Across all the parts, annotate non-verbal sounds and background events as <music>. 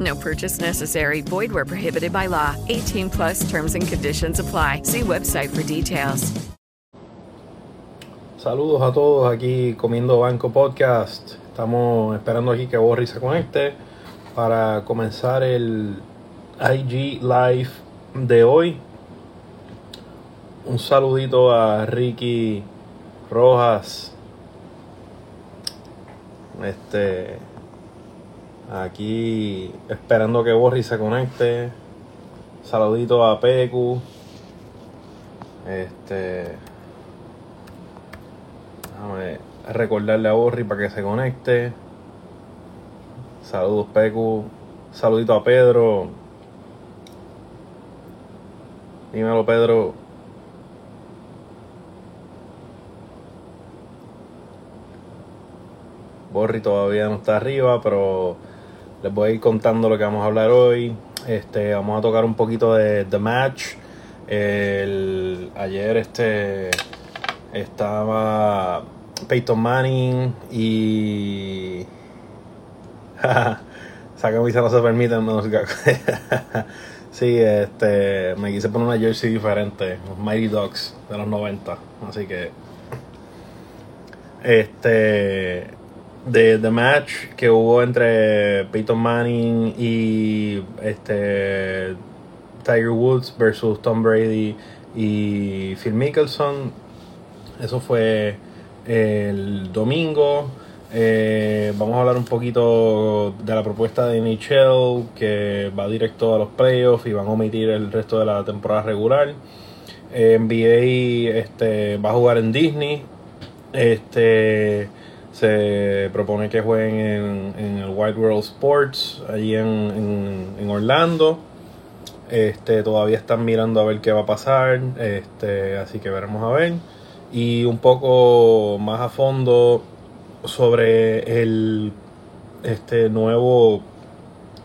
No purchase necessary. Void where prohibited by law. 18 plus terms and conditions apply. See website for details. Saludos a todos aquí comiendo Banco Podcast. Estamos esperando aquí que Borri se conecte para comenzar el IG Live de hoy. Un saludito a Ricky Rojas. Este Aquí esperando que Borri se conecte. Saludito a Pecu. Este. Déjame recordarle a Borri para que se conecte. Saludos Pecu. Saludito a Pedro. Dímelo Pedro. Borri todavía no está arriba, pero les voy a ir contando lo que vamos a hablar hoy. Este, vamos a tocar un poquito de The Match. El, ayer este estaba Peyton Manning y <laughs> esa camisa no se permite menos <laughs> sí, este me quise poner una jersey diferente, los Mighty Ducks de los 90, así que este de The Match que hubo entre Peyton Manning y este Tiger Woods versus Tom Brady y Phil Mickelson. Eso fue el domingo. Eh, vamos a hablar un poquito de la propuesta de NHL que va directo a los playoffs y van a omitir el resto de la temporada regular. Eh, NBA este, va a jugar en Disney. Este se propone que jueguen en, el White World Sports, allí en, Orlando. Este, todavía están mirando a ver qué va a pasar, este, así que veremos a ver. Y un poco más a fondo sobre el este nuevo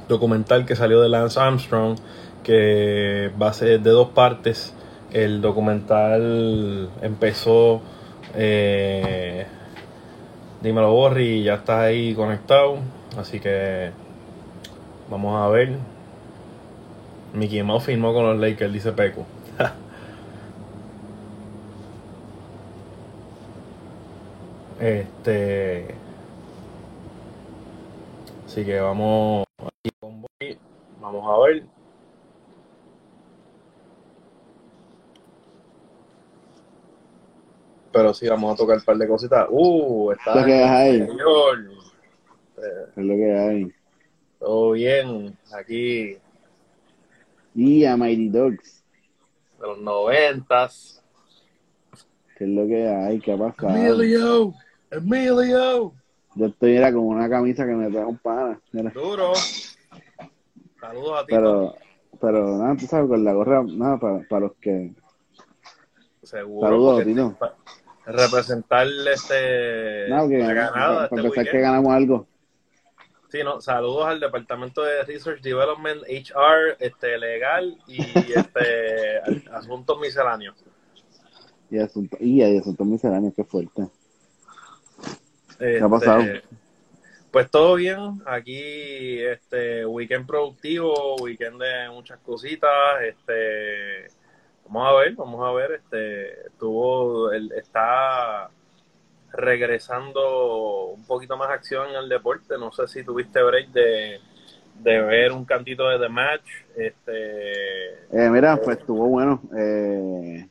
documental que salió de Lance Armstrong, que va a ser de dos partes. El documental empezó eh, Dímelo Borri, ya estás ahí conectado. Así que vamos a ver. Mickey Mouse firmó con los Lakers, dice Peco. <laughs> este. Así que vamos aquí con Vamos a ver. Pero sí vamos a tocar un par de cositas. Uh, está. ¿Qué hay? Señor. es lo que hay? Todo bien, aquí. Y a Mighty Dogs. De los noventas. ¿Qué es lo que hay? ¿Qué ha pasado? Emilio, Emilio. Yo estoy era como una camisa que me trae un pana. Duro. Saludos a ti. Pero, pero nada, tú sabes, con la gorra, nada, para, para los que. Seguro. Saludos, Tino representar este no, que, la ganada. Para este que ganamos algo. Sí, no, saludos al Departamento de Research Development, HR, este, legal y este, <laughs> asuntos misceláneos. Y, asunto, y asuntos misceláneos, qué fuerte. ¿Qué ha este, pasado? Pues todo bien, aquí este weekend productivo, weekend de muchas cositas, este Vamos a ver, vamos a ver. Este, tuvo, el, está regresando un poquito más acción en el deporte. No sé si tuviste break de, ver un cantito de The Match. Este, eh, mira, pues estuvo bueno. Eh,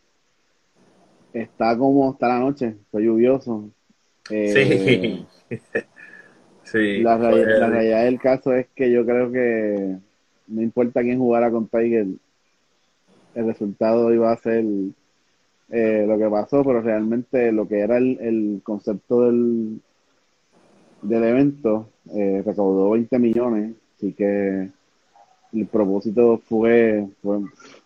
está como está la noche, está lluvioso. Eh, Sí. <laughs> sí. La, fue- la realidad del caso es que yo creo que no importa quién jugara con Tiger, el resultado iba a ser eh, lo que pasó, pero realmente lo que era el, el concepto del, del evento eh, recaudó 20 millones, así que el propósito fue, fue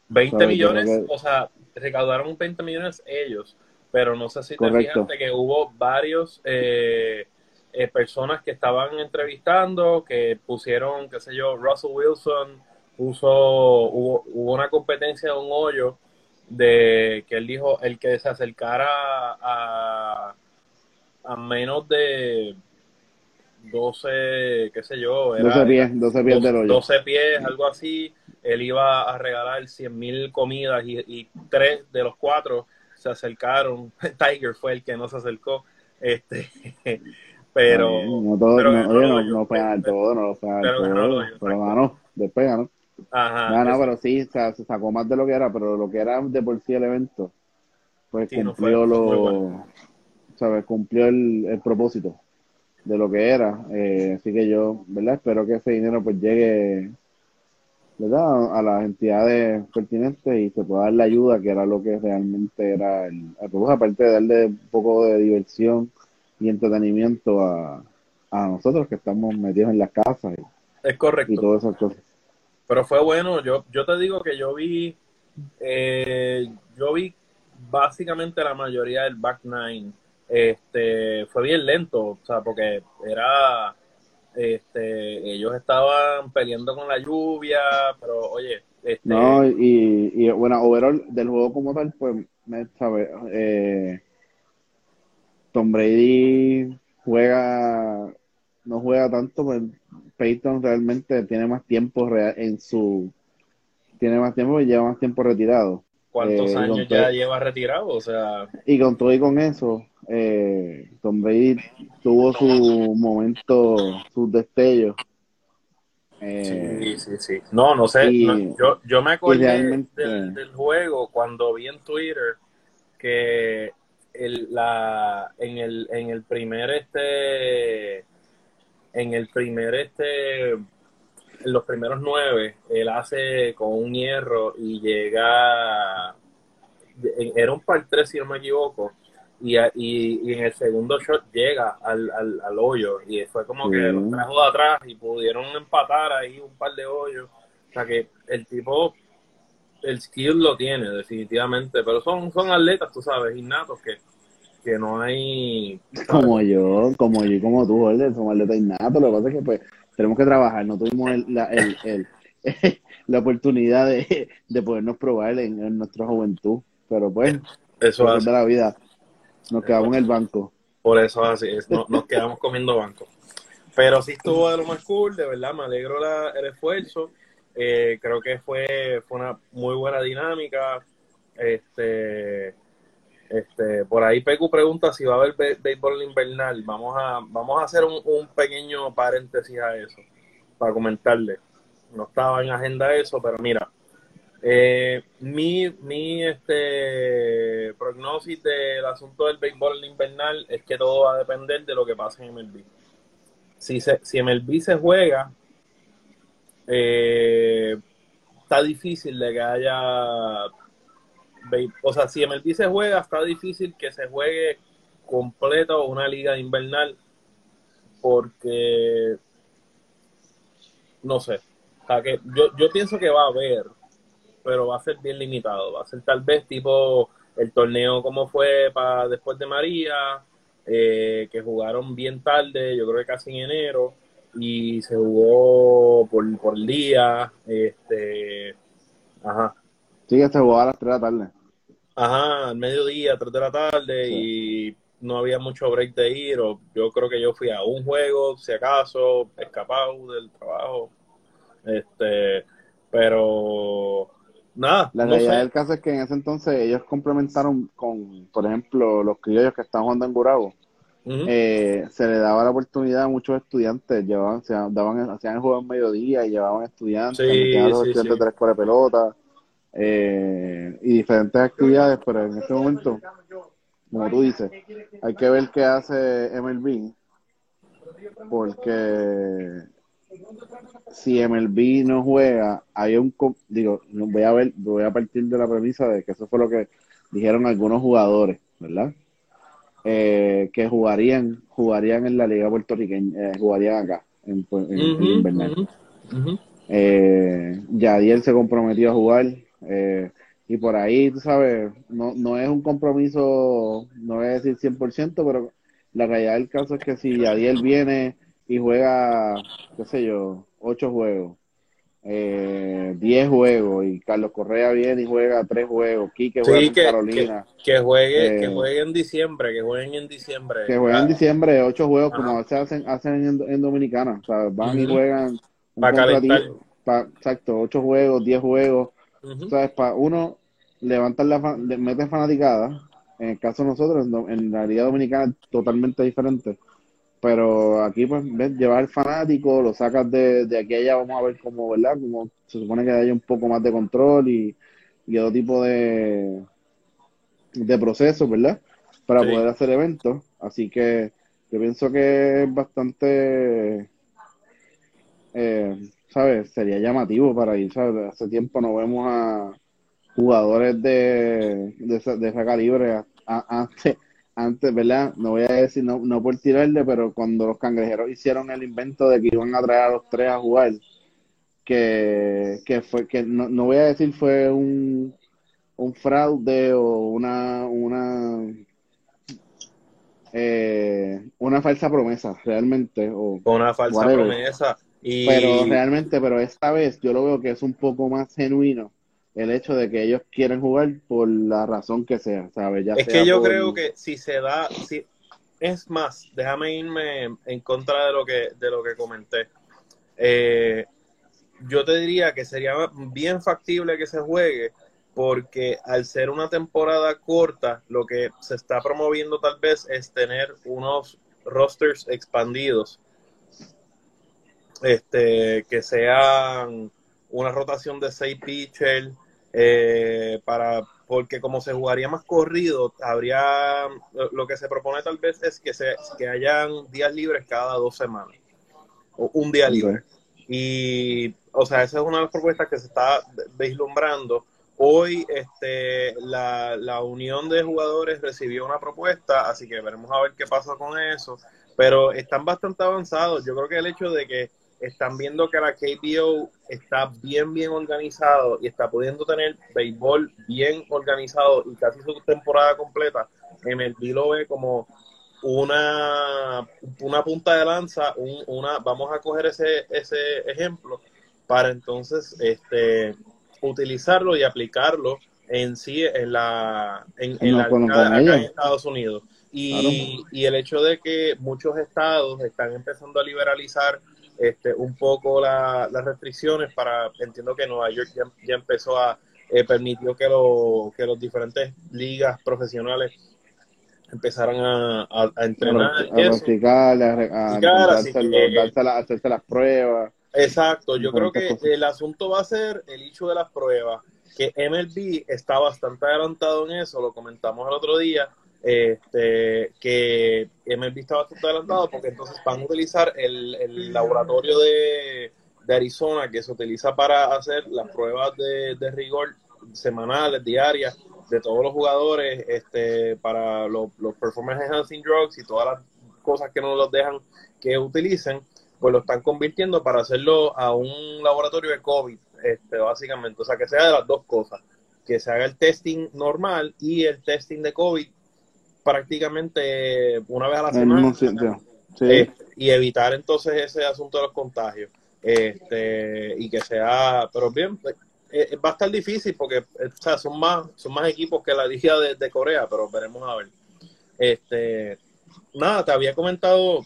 20 Sabe, millones, que- o sea, recaudaron 20 millones ellos, pero no sé si te Correcto. fijaste que hubo varios eh, eh, personas que estaban entrevistando, que pusieron, qué sé yo, Russell Wilson puso, hubo, hubo una competencia de un hoyo de que él dijo, el que se acercara a, a menos de 12, qué sé yo, era, 12 pies, 12 pies del hoyo. 12 pies, algo así. Él iba a regalar 100 mil comidas y, y tres de los cuatro se acercaron. Tiger fue el que no se acercó. Este, pero, no, todo, pero no, no, no no ajá, No, no, eso- pero sí, o sea, se sacó más de lo que era, pero lo que era de por sí el evento, pues Sí, no fue- cumplió lo, bueno. ¿sabes? Cumplió el, el propósito de lo que era. Eh, así que yo, ¿verdad? Espero que ese dinero pues llegue, ¿verdad? A las entidades pertinentes y se pueda dar la ayuda, que era lo que realmente era el, el propósito, aparte de darle un poco de diversión y entretenimiento a, a nosotros que estamos metidos en las casas y, es correcto. y todas esas cosas. Pero fue bueno, yo, yo te digo que yo vi, eh, yo vi básicamente la mayoría del back nine. Este, fue bien lento, o sea, porque era, este, ellos estaban peleando con la lluvia, pero oye, este, No, y, y bueno, overall del juego como tal, pues, me sabe, eh, Tom Brady juega, no juega tanto, pues Peyton realmente tiene más tiempo rea- en su, tiene más tiempo y lleva más tiempo retirado. ¿cuántos eh, años ya todo- lleva retirado? O sea, Y con todo y con eso, eh, Tom Brady tuvo su momento, sus destellos. Eh, sí, sí, sí. No, no sé, y- no, yo, yo me acordé del, del juego cuando vi en Twitter que el, la, en el, en el primer este, en el primer este, en los primeros nueve, él hace con un hierro y llega, era un par tres si no me equivoco, y, y, y en el segundo shot llega al, al, al hoyo y fue como que Sí. los trajo de atrás y pudieron empatar ahí un par de hoyos. O sea que el tipo, el skill lo tiene definitivamente, pero son, son atletas, tú sabes, innatos que, que no hay... Como yo, como yo y como tú, Jorge, somos atletas innatos. Lo que pasa es que pues tenemos que trabajar, no tuvimos el- la, el- el- <laughs> la oportunidad de, de podernos probar en, en nuestra juventud. Pero pues, Eso hace, de la vida, nos quedamos en el banco. por eso así es, no- nos quedamos comiendo banco. Pero sí estuvo de lo más cool, de verdad, me alegro la- el esfuerzo. Eh, creo que fue, fue una muy buena dinámica. Este, este, por ahí Pecu pregunta si va a haber be- béisbol invernal. Vamos a, vamos a hacer un, un pequeño paréntesis a eso, para comentarle. No estaba en agenda eso, pero mira, eh, mi, mi este, prognosis del asunto del béisbol invernal es que todo va a depender de lo que pase en MLB. Si, se, si MLB se juega, eh, está difícil de que haya. O sea, si MLB se juega, está difícil que se juegue completo una liga invernal porque no sé. O sea, que yo, yo pienso que va a haber, pero va a ser bien limitado. Va a ser tal vez tipo el torneo como fue para después de María, eh, que jugaron bien tarde, yo creo que casi en enero, y se jugó por, por día. Este, ajá. Sí, que se jugaba a las 3 de la tarde. Ajá, al mediodía, 3 de la tarde, y no había mucho break de ir. O yo creo que yo fui a un juego, si acaso, escapado del trabajo. Este, pero nada, La no realidad sé. del caso es que en ese entonces ellos complementaron con, por ejemplo, los criollos que estaban jugando en Gurabo. Eh, se le daba la oportunidad a muchos estudiantes, llevaban, se daban, hacían el juego en mediodía y llevaban estudiantes, Sí, los sí, estudiantes sí. de la escuela de pelota. Eh, y diferentes actividades, pero en este momento, como tú dices, hay que ver qué hace MLB, porque si MLB no juega, hay un, digo, voy a ver, voy a partir de la premisa de que eso fue lo que dijeron algunos jugadores, ¿verdad? Eh, que jugarían, jugarían en la liga puertorriqueña, eh, jugarían acá, en, en- en Ujú, invernal. Eh, Yadiel se comprometió a jugar eh, y por ahí, tú sabes, no, no es un compromiso, no voy a decir 100%, pero la realidad del caso es que si Yadiel viene y juega, qué sé yo, 8 juegos, eh, 10 juegos y Carlos Correa viene y juega 3 juegos, Quique juega Sí, con que, Carolina, que, que juegue, Eh, que juegue en diciembre, que jueguen en diciembre. que juegan en Ah, diciembre 8 juegos como Ajá. a veces hacen, hacen en, en Dominicana, o sea, van y juegan un calentar. pa- exacto, 8 juegos, 10 juegos, ¿sabes? Para uno levantar la fa- le- meter fanaticada, en el caso de nosotros, en, la Liga Dominicana es totalmente diferente. Pero aquí, pues, ves, llevar fanático, lo sacas de, de aquí a allá, vamos a ver cómo, ¿verdad? Como se supone que haya un poco más de control y, y otro tipo de, de procesos, ¿verdad? Para Sí. poder hacer eventos. Así que yo pienso que es bastante, eh, ¿sabes? Sería llamativo para ir, ¿sabes? Hace tiempo no vemos a jugadores de, de, esa, de esa calibre a- a- antes, antes, ¿verdad? No voy a decir, no, no por tirarle, pero cuando los cangrejeros hicieron el invento de que iban a traer a los tres a jugar, que, que fue, que no, no voy a decir fue un, un fraude o una, una, eh, una falsa promesa, realmente, o una falsa Whatever. promesa. Y pero realmente, pero esta vez yo lo veo que es un poco más genuino el hecho de que ellos quieren jugar por la razón que sea, ¿sabes? Ya es sea que yo por- creo que si se da, si es más, déjame irme en contra de lo que, de lo que comenté. Eh, yo te diría que sería bien factible que se juegue, porque al ser una temporada corta, lo que se está promoviendo tal vez es tener unos rosters expandidos, este, que sean una rotación de seis pitchers, eh, para, porque como se jugaría más corrido, habría, lo, que se propone tal vez es que, se, que hayan días libres cada dos semanas, o un día libre. Y, o sea, esa es una de las propuestas que se está vislumbrando. Hoy este, la, la unión de jugadores recibió una propuesta, así que veremos a ver qué pasa con eso. Pero están bastante avanzados. Yo creo que el hecho de que están viendo que la KBO está bien, bien organizado y está pudiendo tener béisbol bien organizado y casi su temporada completa, MLB lo ve como una, una punta de lanza, un- una, vamos a coger ese, ese ejemplo para entonces este, utilizarlo y aplicarlo en sí en la, en, en la acá en Estados Unidos. Y, y el hecho de que muchos estados están empezando a liberalizar este, un poco la- las restricciones para, entiendo que Nueva York ya, ya empezó a, eh, permitió que, lo, que los diferentes ligas profesionales empezaran a, a, a entrenar. a practicar, a, a hacerse las pruebas. Exacto, yo creo que cosas. el asunto va a ser el hecho de las pruebas, que MLB está bastante adelantado en eso, lo comentamos el otro día, este, que MLB está bastante adelantado porque entonces van a utilizar el, el laboratorio de, de Arizona que se utiliza para hacer las pruebas de, de rigor semanales, diarias, de todos los jugadores este, para los, los performance enhancing drugs y todas las cosas que no los dejan que utilicen pues lo están convirtiendo para hacerlo a un laboratorio de COVID, este, básicamente. O sea, que sea de las dos cosas. Que se haga el testing normal y el testing de COVID prácticamente una vez a la semana. Sí. Eh, y evitar entonces ese asunto de los contagios. Este, y que sea, pero bien, pues, eh, va a estar difícil porque eh, o sea, son más son más equipos que la liga de, de Corea, pero veremos a ver. Este, nada, te había comentado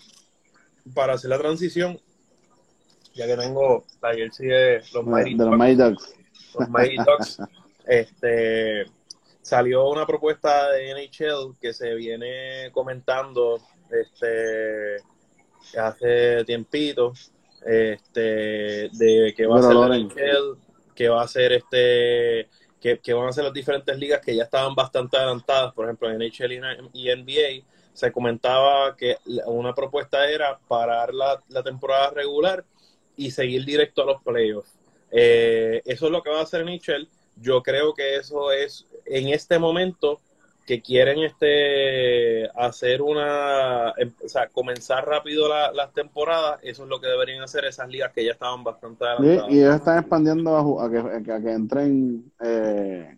para hacer la transición, ya que tengo la jersey de los Mighty Ducks. los Mighty Ducks, <laughs> este, salió una propuesta de NHL que se viene comentando este, hace tiempito, este, de que va a ser. NHL, que va a ser este, que, que van a ser las diferentes ligas que ya estaban bastante adelantadas, por ejemplo, en NHL y NBA, se comentaba que una propuesta era parar la, la temporada regular y seguir directo a los playoffs. Eh, eso es lo que va a hacer NHL. Yo creo que eso es en este momento que quieren este hacer una, em- o sea, comenzar rápido la- las temporadas, eso es lo que deberían hacer esas ligas que ya estaban bastante Sí, adelantadas. y ellos están expandiendo a, a que, a que entren, eh,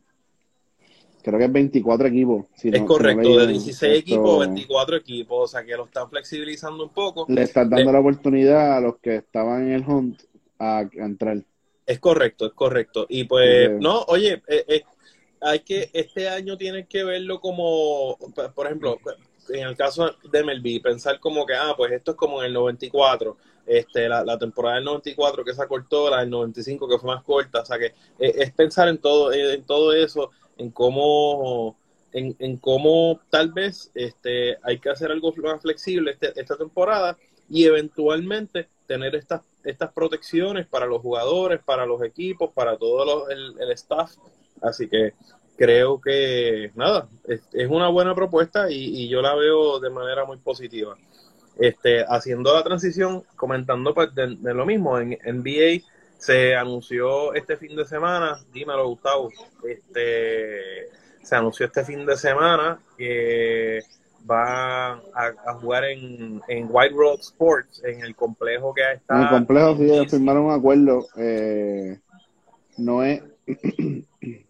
creo que es 24 equipos. si Es no- si no correcto, de mal. 16 Esto- equipos a 24 equipos, o sea que lo están flexibilizando un poco. Le están dando la oportunidad a los que estaban en el hunt a, a entrar. Es correcto, es correcto. Y pues, Sí. no, oye, eh, eh, hay que, este año tienes que verlo como, por ejemplo, en el caso de MLB, pensar como que, ah, pues esto es como en el 94, este, la, temporada del 94 que se acortó, la del 95 que fue más corta, o sea que eh, es pensar en todo, eh, en todo eso, en cómo, en, en cómo tal vez este, hay que hacer algo más flexible este- esta temporada y eventualmente tener estas, estas protecciones para los jugadores, para los equipos, para todo los- el, el staff. Así que creo que, nada, es, es una buena propuesta y, y yo la veo de manera muy positiva. Este, haciendo la transición, comentando pues, de, de lo mismo, en NBA se anunció este fin de semana, dímelo Gustavo, este, se anunció este fin de semana que van a, a jugar en, en White Road Sports, en el complejo que está En el complejo sí ellos firmaron un acuerdo. eh, no es, <clears throat>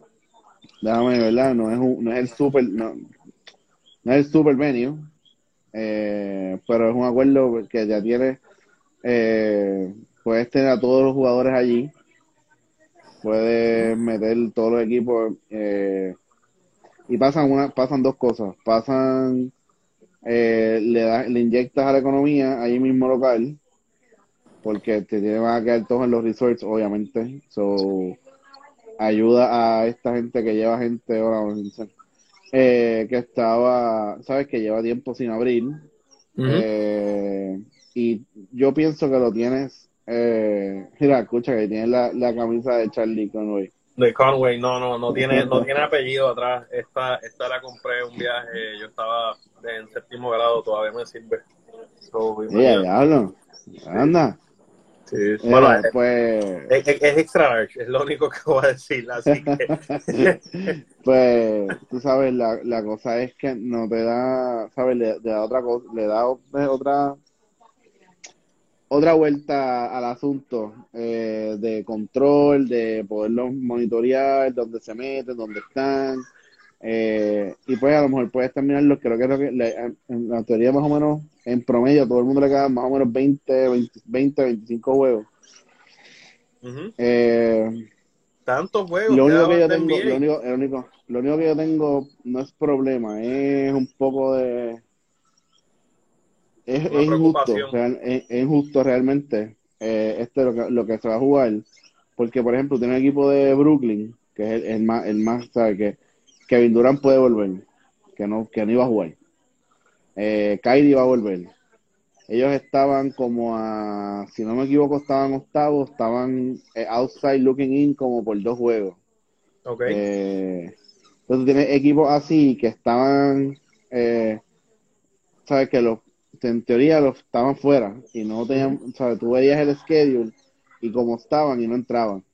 déjame ¿verdad? No es, un- no es el super, no, no es el super venue, eh, pero es un acuerdo que ya tiene, eh, puedes tener a todos los jugadores allí, puedes meter todos los equipos, eh, y pasan una, pasan dos cosas, pasan, eh, le, da- le inyectas a la economía ahí mismo local, porque te van a quedar todos en los resorts, obviamente. So, ayuda a esta gente que lleva gente ahora, vamos a decir, eh, que estaba, sabes, que lleva tiempo sin abrir. Eh, y yo pienso que lo tienes. Eh, <laughs> mira, escucha que tienes la, la camisa de Charlie Conway. De Conway, no, no, no tiene, no <laughs> tiene apellido atrás. Esta, esta la compré un viaje, yo estaba en séptimo grado, todavía me sirve. So, Ella, imagínate. diablo. Anda. Sí, Eh, Bueno, es, pues, es- es extra large, es lo único que voy a decir, así que <laughs> pues, tú sabes, la, la cosa es que no te da, sabes, le, le da otra cosa, le da o- otra otra vuelta al asunto eh, de control, de poderlos monitorear, dónde se meten, dónde están. eh, y pues a lo mejor puedes terminarlos, creo que es lo que le- en, en la teoría más o menos, en promedio, a todo el mundo le quedan más o menos 20, 20, 20 25 juegos. Eh, tantos juegos. lo único que yo tengo, lo único, el único, lo único que yo tengo no es problema, es un poco de es, injusto, real- es, es injusto realmente eh, este lo que, lo que se va a jugar, porque por ejemplo tiene un equipo de Brooklyn, que es el, el más, el más, sabe que Kevin Durant puede volver, que no, que no iba a jugar. Eh, Kyrie va a volver. Ellos estaban como a, si no me equivoco, estaban octavos, estaban eh, outside looking in como por dos juegos. Ok. Eh, entonces tienes equipos así que estaban, eh, sabes que los, en teoría los estaban fuera y no tenían, sabes, tú veías el schedule y como estaban y no entraban.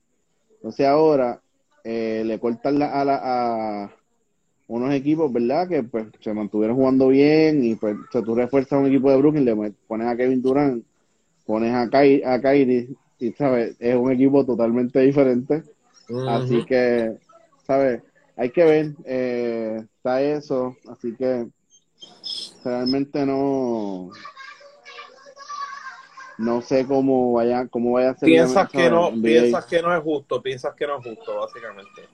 Entonces ahora le cortan la, a, la- a unos equipos, ¿verdad? Que pues se mantuvieron jugando bien y pues o sea, tú refuerzas un equipo de Brooklyn, le pones a Kevin Durant, pones a, Ky- a Kyrie y sabes, es un equipo totalmente diferente. Así que, ¿sabes? Hay que ver, eh, está eso, así que realmente no no sé cómo vaya cómo vaya a ser Piensas que no, piensas que no es justo, piensas que no es justo, básicamente.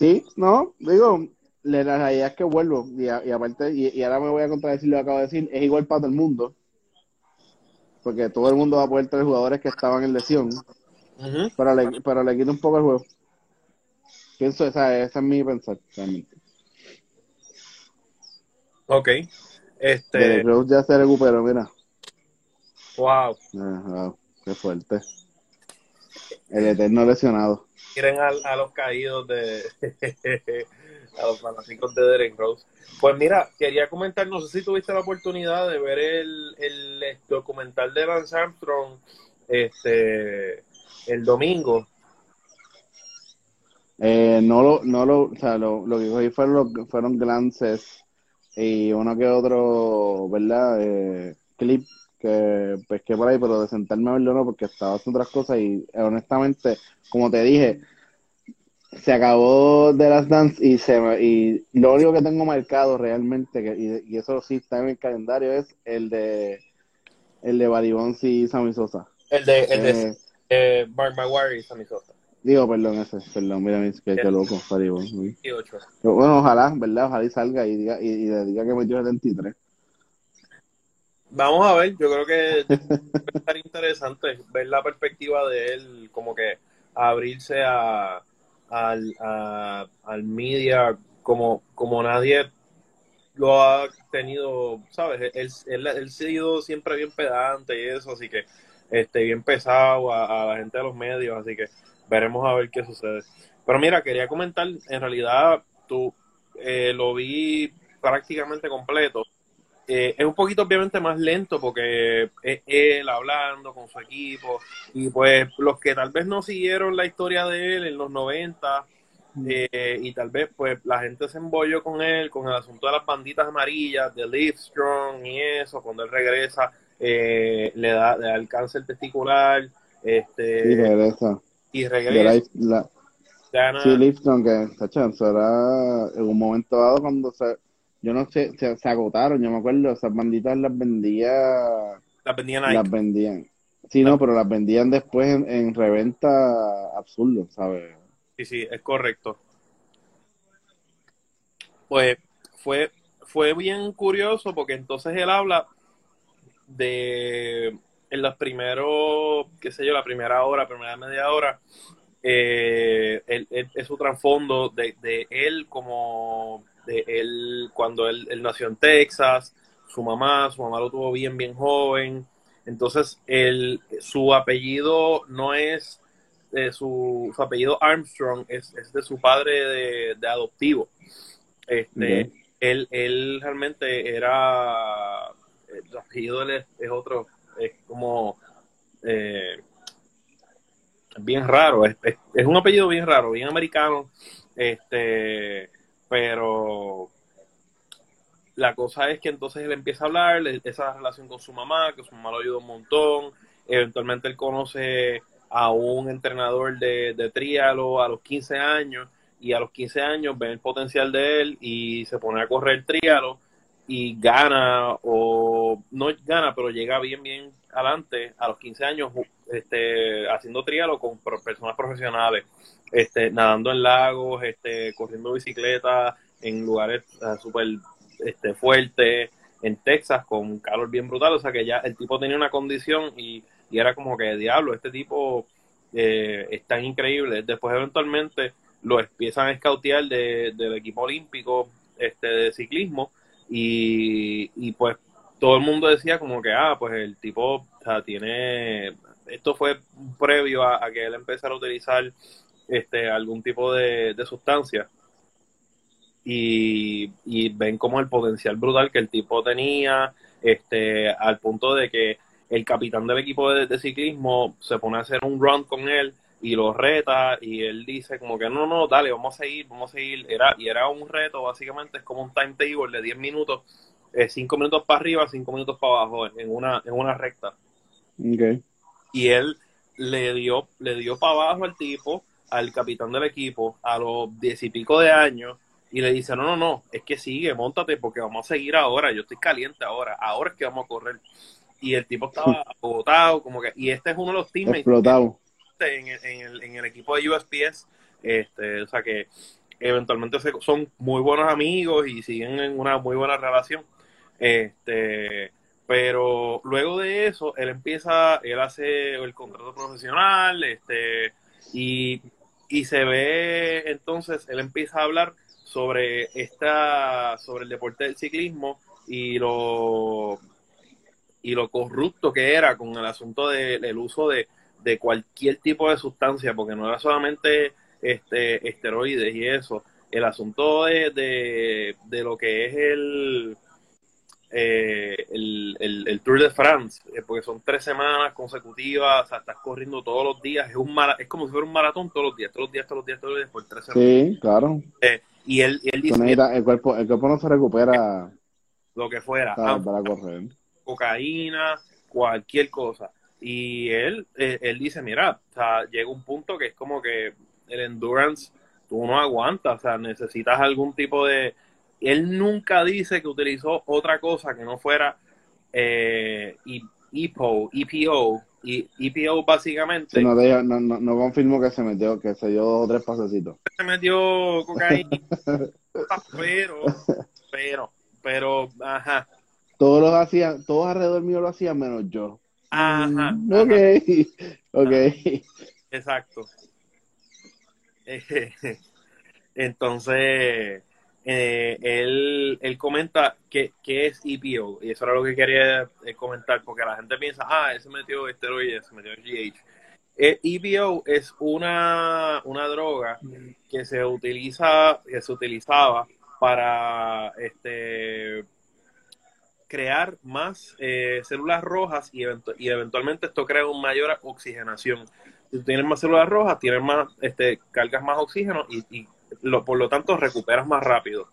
Sí, no, digo, la realidad es que vuelvo y, a- y aparte, y, y ahora me voy a contradecir lo que acabo de decir, es igual para todo el mundo, porque todo el mundo va a poder tener jugadores que estaban en lesión, pero le, pero le quita un poco el juego. Pienso, esa, esa es mi pensar, realmente. Ok. Este, Rose ya se recuperó, mira. wow. Wow, qué fuerte. El eterno lesionado. Miren a, a los caídos de <laughs> a los fanáticos de Derek Rose. Pues mira, quería comentar, no sé si tuviste la oportunidad de ver el, el documental de Lance Armstrong este el domingo. Eh, no lo, no lo, o sea, lo, lo que cogí fueron, fueron glances y uno que otro, ¿verdad? Eh, clip que pesqué por ahí, pero de sentarme a verlo no, porque estaba haciendo otras cosas y eh, honestamente, como te dije, se acabó de las Dance y se y lo único que tengo marcado realmente, que, y, y eso sí está en el calendario, es el de el de Baribons y Sammy Sosa. El de, el de Eh, eh, Mark Maguire y Sammy Sosa. digo, perdón, ese, perdón, mira, qué, qué loco, Baribons. uy. 18. Pero Bueno, ojalá, ¿verdad? Ojalá y salga y diga, y, y le diga que metió 73. Vamos a ver, yo creo que va estar interesante ver la perspectiva de él, como que abrirse a, al, al media como, como nadie lo ha tenido, ¿sabes? Él, él, él ha sido siempre bien pedante y eso, así que este, bien pesado a, a la gente de los medios, así que veremos a ver qué sucede. Pero mira, quería comentar, en realidad tú eh, lo vi prácticamente completo. Eh, es un poquito obviamente más lento porque es él hablando con su equipo y pues los que tal vez no siguieron la historia de él en los 90 eh, y tal vez pues la gente se embolló con él con el asunto de las banditas amarillas de Livestrong y eso cuando él regresa eh, le da le da el cáncer testicular este Y regresa. y regresa. la, la, sí, Lipton, que en un momento dado cuando se, yo no sé, se, se agotaron, yo me acuerdo, esas banditas las vendía, la vendían ahí las vendían. Sí, no, pero las vendían después en, en reventa absurdo, ¿sabes? Sí, sí, es correcto. Pues fue, fue bien curioso porque entonces él habla de en los primeros, qué sé yo, la primera hora, primera media hora, eh, él- él- es su trasfondo de, de él como de él cuando él, él nació en Texas, su mamá, su mamá lo tuvo bien, bien joven. Entonces, él, su apellido no es de su, su apellido Armstrong, es, es de su padre de, de adoptivo. Este, él, él realmente era, el apellido de él es, es otro, es como, eh, bien raro, es, es, es un apellido bien raro, bien americano, este, pero la cosa es que entonces él empieza a hablar esa relación con su mamá, que su mamá lo ayudó un montón, eventualmente él conoce a un entrenador de, de trialo a los 15 años y a los 15 años ve el potencial de él y se pone a correr trialo y gana o no gana pero llega bien bien adelante a los 15 años este haciendo trialo con personas profesionales este nadando en lagos este corriendo bicicleta en lugares uh, súper este, fuertes en Texas con calor bien brutal o sea que ya el tipo tenía una condición y, y era como que diablo este tipo eh, es tan increíble después eventualmente lo empiezan a escautear de, del equipo olímpico este de ciclismo y, y pues todo el mundo decía como que, ah, pues el tipo tiene, esto fue previo a, que él empezara a utilizar este algún tipo de, de sustancia y, y, ven como el potencial brutal que el tipo tenía, este, al punto de que el capitán del equipo de, de ciclismo se pone a hacer un run con él y lo reta y él dice como que no, no, dale, vamos a seguir, vamos a seguir. Era, y era un reto, básicamente es como un timetable de 10 minutos, 5 eh, minutos para arriba, 5 minutos para abajo en una, en una recta. Okay. Y él le dio, le dio para abajo al tipo, al capitán del equipo, a los diez y pico de años, y le dice, no, no, no, es que sigue, montate porque vamos a seguir ahora, yo estoy caliente ahora, ahora es que vamos a correr. Y el tipo estaba <laughs> agotado, como que, y este es uno de los teammates. Explotado en el, en el, en el equipo de USPS, este, o sea que eventualmente se, son muy buenos amigos y siguen en una muy buena relación. Este, pero luego de eso, él empieza, él hace el contrato profesional, este, y, y se ve entonces, él empieza a hablar sobre esta, sobre el deporte del ciclismo y lo y lo corrupto que era con el asunto del de, uso de de cualquier tipo de sustancia, porque no era solamente este esteroides y eso, el asunto de, de, de lo que es el, eh, el, el, el, Tour de France, eh, porque son tres semanas consecutivas, o sea, estás corriendo todos los días, es un mara, es como si fuera un maratón todos los días, todos los días, todos los días, todos los días, por tres semanas. Sí, claro. Eh, y él, y él dice, Necesita- el, cuerpo, el cuerpo no se recupera lo que fuera, para, ah, para correr. cocaína, cualquier cosa. Y él, eh, él dice, mira, o sea, llega un punto que es como que el endurance, tú no aguantas, o sea, necesitas algún tipo de... Él nunca dice que utilizó otra cosa que no fuera eh, E- EPO, EPO, y EPO básicamente Sí, no, te- no, no, no confirmo que se metió, que se dio dos o tres pasecitos. se metió cocaína, <laughs> pero, pero, pero, ajá, Todos los hacían, todos alrededor mío lo hacían menos yo. ajá, Mm, ajá. Ok, <laughs> ok. Exacto. <laughs> Entonces, eh, él, él comenta que, que es EPO, y eso era lo que quería eh, comentar, porque la gente piensa, ah, él se metió esteroides, se metió GH. Eh, EPO es una, una droga que se utiliza, que se utilizaba para este crear más eh, células rojas y, eventu- y eventualmente esto crea una mayor oxigenación. Si tienes más células rojas, tienes más, este, cargas más oxígeno y lo, por lo tanto recuperas más rápido.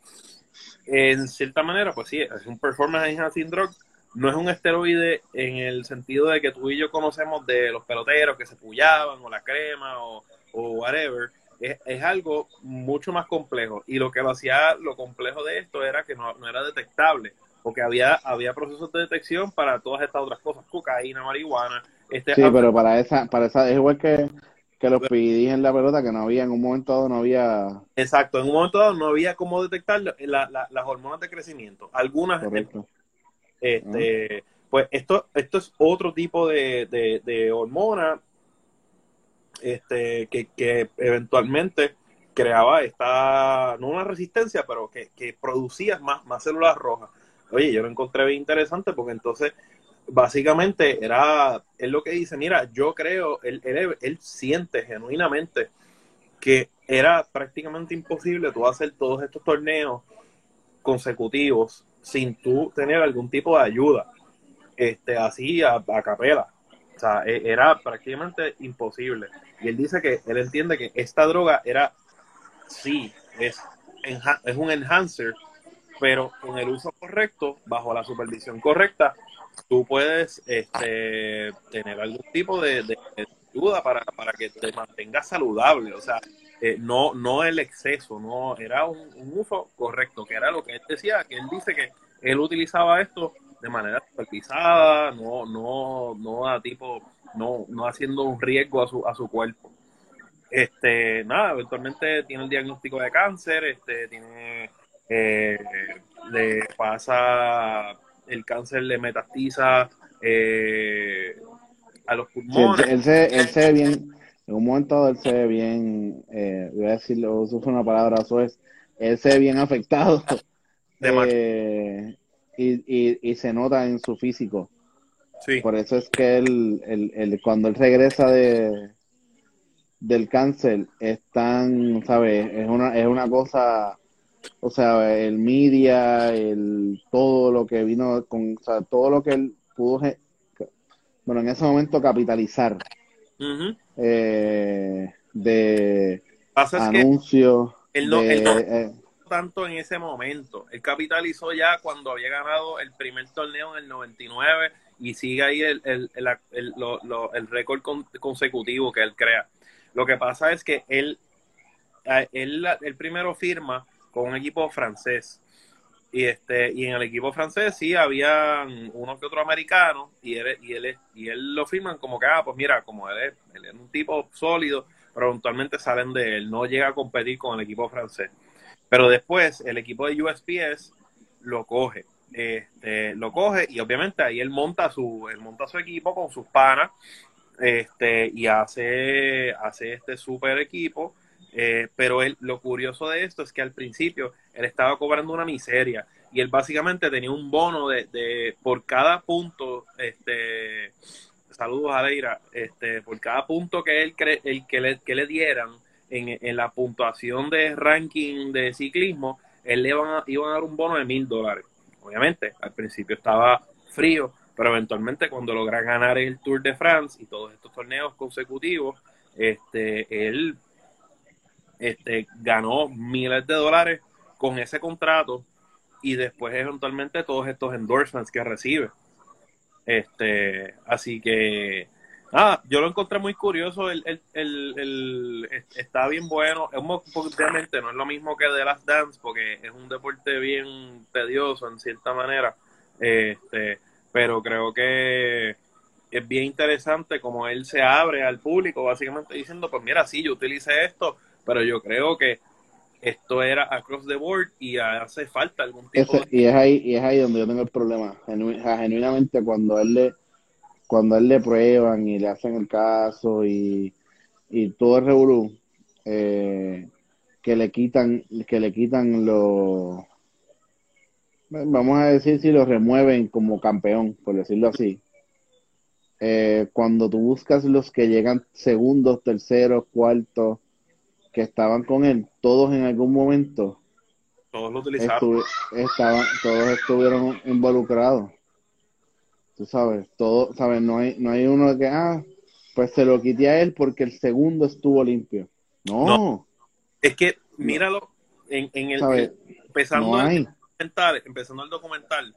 En cierta manera, pues sí, es un performance enhancing drug. No es un esteroide en el sentido de que tú y yo conocemos de los peloteros que se pullaban o la crema o, o whatever. Es, es algo mucho más complejo. Y lo que lo hacía, lo complejo de esto era que no, no era detectable porque había, había procesos de detección para todas estas otras cosas, cocaína, marihuana. Este, Sí, pero para esa, para esa, es igual que, que los PIDs en la pelota, que no había, en un momento dado no había, Exacto, en un momento dado no había cómo detectar la- la- las hormonas de crecimiento. Algunas, correcto. este, pues esto, esto es otro tipo de, de, de hormona este, que, que eventualmente creaba esta, no una resistencia, pero que, que producía más, más células rojas. Oye, yo lo encontré bien interesante porque entonces básicamente era, él lo que dice, mira, yo creo, él, él, siente genuinamente que era prácticamente imposible tú hacer todos estos torneos consecutivos sin tú tener algún tipo de ayuda, este, así a, a capela. O sea, e- era prácticamente imposible. Y él dice que él entiende que esta droga era, sí, es, es un enhancer, pero con el uso correcto, bajo la supervisión correcta, tú puedes este, tener algún tipo de, de- ayuda para, para que te mantengas saludable. O sea, eh, no, no el exceso, no era un, un uso correcto, que era lo que él decía, que él dice que él utilizaba esto de manera supervisada, no, no, no a tipo, no, no haciendo un riesgo a su, a su cuerpo. Este, nada, eventualmente tiene el diagnóstico de cáncer, este, tiene, eh, le pasa el cáncer, le metastiza eh, a los Sí, él, pulmones. él se, él se ve bien, en un momento él se ve bien, eh, voy a decirlo, uso una palabra, eso es, él se ve bien afectado, <laughs> De eh, y, y, y se nota en su físico. Sí, Por eso es que él, él- él- cuando él regresa de del cáncer, es tan, ¿sabes? Es una, es una cosa, o sea, el media, el todo lo que vino con, o sea, todo lo que él pudo, bueno, en ese momento capitalizar eh, de es que anuncios, él no- de, él no- eh, tanto en ese momento. Él capitalizó ya cuando había ganado el primer torneo en el 99 y sigue ahí el, el, el, el- lo- lo- el récord con- consecutivo que él crea. Lo que pasa es que él, él, él primero firma con un equipo francés. Y, este, y en el equipo francés sí había uno que otro americano y él, y él, y él lo firman como que, ah, pues mira, como él es, él es un tipo sólido, pero eventualmente salen de él, no llega a competir con el equipo francés. Pero después el equipo de USPS lo coge. Este, lo coge y obviamente ahí él monta su, él monta su equipo con sus panas este, y hace, hace este super equipo. Eh, pero él, lo curioso de esto es que al principio él estaba cobrando una miseria y él básicamente tenía un bono de, de por cada punto este, saludos a Leira, este, por cada punto que él cree, el que le, que le dieran en, en la puntuación de ranking de ciclismo, él le iban a, iban a dar un bono de mil dólares. Obviamente, al principio estaba frío, pero eventualmente cuando logra ganar el Tour de France y todos estos torneos consecutivos, este, él este, ganó miles de dólares con ese contrato y después eventualmente todos estos endorsements que recibe. Este, así que nada, yo lo encontré muy curioso, el, el, el, está bien bueno, obviamente no es lo mismo que The Last Dance porque es un deporte bien tedioso en cierta manera, este, pero creo que es bien interesante como él se abre al público básicamente diciendo, pues mira, sí, yo utilicé esto, pero yo creo que esto era across the board y hace falta algún tipo de... y es ahí y es ahí donde yo tengo el problema genuinamente cuando él le cuando él le prueban y le hacen el caso y, y todo el revolú eh, que le quitan que le quitan los vamos a decir si lo remueven como campeón por decirlo así. Eh, cuando tú buscas los que llegan segundos terceros cuartos que estaban con él, todos en algún momento. Todos lo utilizaron. estaban, todos estuvieron involucrados. Tú sabes, todo, sabes, no hay, no hay uno que, ah, pues se lo quité a él porque el segundo estuvo limpio. No. Es que, míralo, en, en el, empezando, el documental, empezando el documental,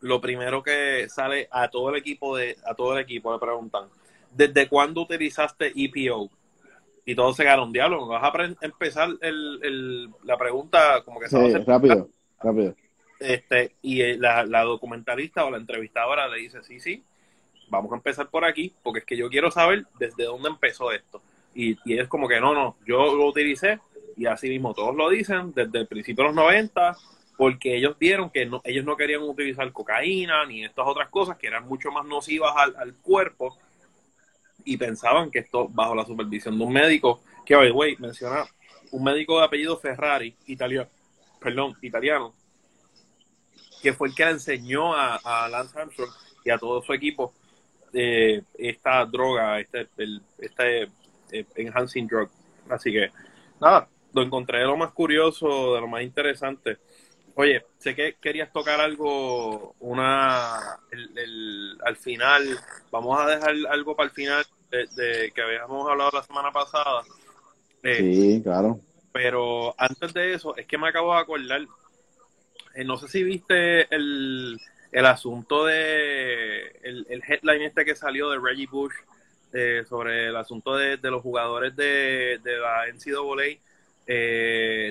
lo primero que sale a todo el equipo de, a todo el equipo le preguntan, ¿desde cuándo utilizaste EPO? Y todos se quedaron, diablo, vas a empezar el, el, la pregunta como que se va a hacer rápido, rápido. Este, y eh, la, la, documentalista o la entrevistadora le dice, sí, sí, vamos a empezar por aquí, porque es que yo quiero saber desde dónde empezó esto. Y, y es como que no, no, yo lo utilicé y así mismo todos lo dicen desde el principio de los 90, porque ellos vieron que no, ellos no querían utilizar cocaína ni estas otras cosas que eran mucho más nocivas al, al cuerpo y pensaban que esto bajo la supervisión de un médico, que hoy, güey, menciona un médico de apellido Ferrari, italiano, perdón, italiano, que fue el que le enseñó a, a Lance Armstrong y a todo su equipo eh, esta droga, este, el, este eh, enhancing drug. Así que, nada, lo encontré de lo más curioso, de lo más interesante. Oye, sé que querías tocar algo, una, el, al final, vamos a dejar algo para el final de, que habíamos hablado la semana pasada. Eh, sí, claro. Pero antes de eso, es que me acabo de acordar, eh, no sé si viste el, el asunto de, el, el, headline este que salió de Reggie Bush eh, sobre el asunto de, los jugadores de, de la NCAA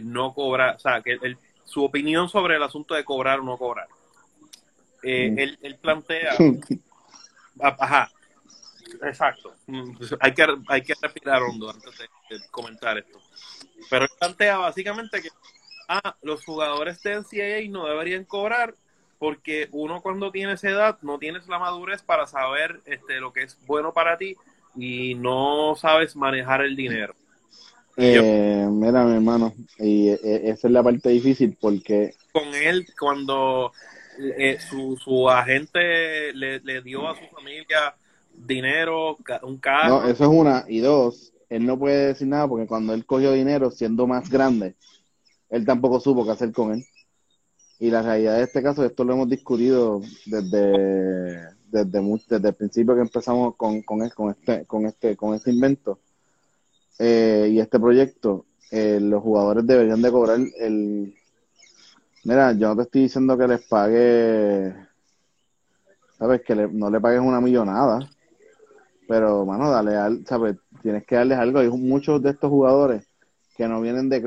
no cobrar, o sea, que el, su opinión sobre el asunto de cobrar o no cobrar. Mm. él, él, plantea, <laughs> ajá, Exacto. Mm, pues, hay que, hay que respirar hondo antes de, comentar esto. Pero plantea básicamente que ah, los jugadores de NCAA no deberían cobrar porque uno cuando tiene esa edad no tienes la madurez para saber este, lo que es bueno para ti y no sabes manejar el dinero. Eh, mira, mi hermano, y eh, esa es la parte difícil porque... Con él, cuando eh, su, su agente le, le dio a su familia dinero, un carro. No, eso es una. Y dos, él no puede decir nada porque cuando él cogió dinero siendo más grande, él tampoco supo qué hacer con él. Y la realidad de este caso, esto lo hemos discutido desde, desde, desde el principio que empezamos con, con, este, con, este, con este invento eh, y este proyecto. Eh, los jugadores deberían de cobrar el... Mira, yo no te estoy diciendo que les pague, sabes, que no le pagues una millonada, pero, mano, dale, al, ¿sabes? Tienes que darles algo. Hay muchos de estos jugadores que no vienen de...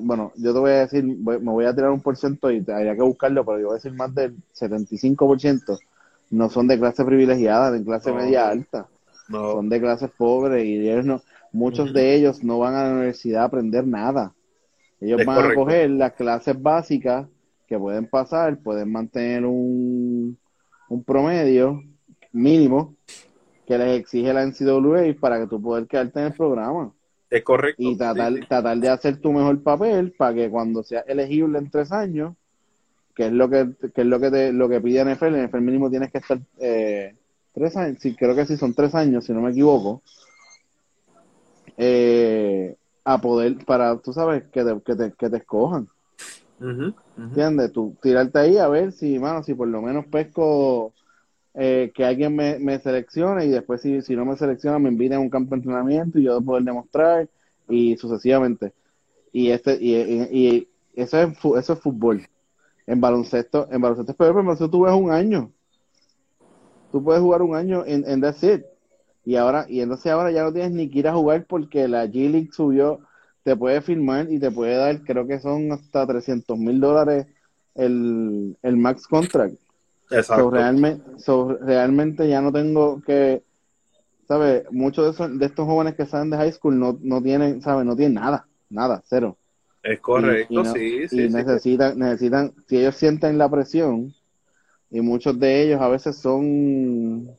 bueno, yo te voy a decir, me voy a tirar un por ciento y habría que buscarlo, pero yo voy a decir más del 75% no son de clase privilegiada, de clase media alta. Son de clases pobres y ellos no, muchos de ellos no van a la universidad a aprender nada. Ellos van a coger las clases básicas que pueden pasar, pueden mantener un, un promedio mínimo que les exige la NCAA para que tú puedas quedarte en el programa. Es correcto. Y tratar, tratar de hacer tu mejor papel para que cuando seas elegible en tres años, que es lo que, que es lo que te, lo que pide NFL, en NFL mínimo tienes que estar eh, tres años, sí, creo que sí son tres años, si no me equivoco, eh, a poder, para, tú sabes, que te, que te, que te escojan. Ujú. ¿Entiendes? Tú tirarte ahí a ver si, mano, si por lo menos pesco eh, que alguien me, me seleccione y después si, si no me selecciona me inviten a un campo de entrenamiento y yo poder demostrar y sucesivamente. Y este y, y- y eso es eso es fútbol. En baloncesto, en baloncesto es peor, pero en baloncesto tú ves un año. Tú puedes jugar un año en, en that's it. Y ahora, y entonces ahora ya no tienes ni que ir a jugar porque la G League subió, te puede firmar y te puede dar, creo que son hasta 300 mil dólares el, el max contract. Exacto. So, realmente, so, realmente ya no tengo que, ¿sabes? Muchos de, esos- de estos jóvenes que salen de high school no, no tienen, ¿sabes? No tienen nada, nada, cero. Es correcto, Y- y no- sí, y sí, sí. necesitan, necesitan, si ellos sienten la presión, y muchos de ellos a veces son,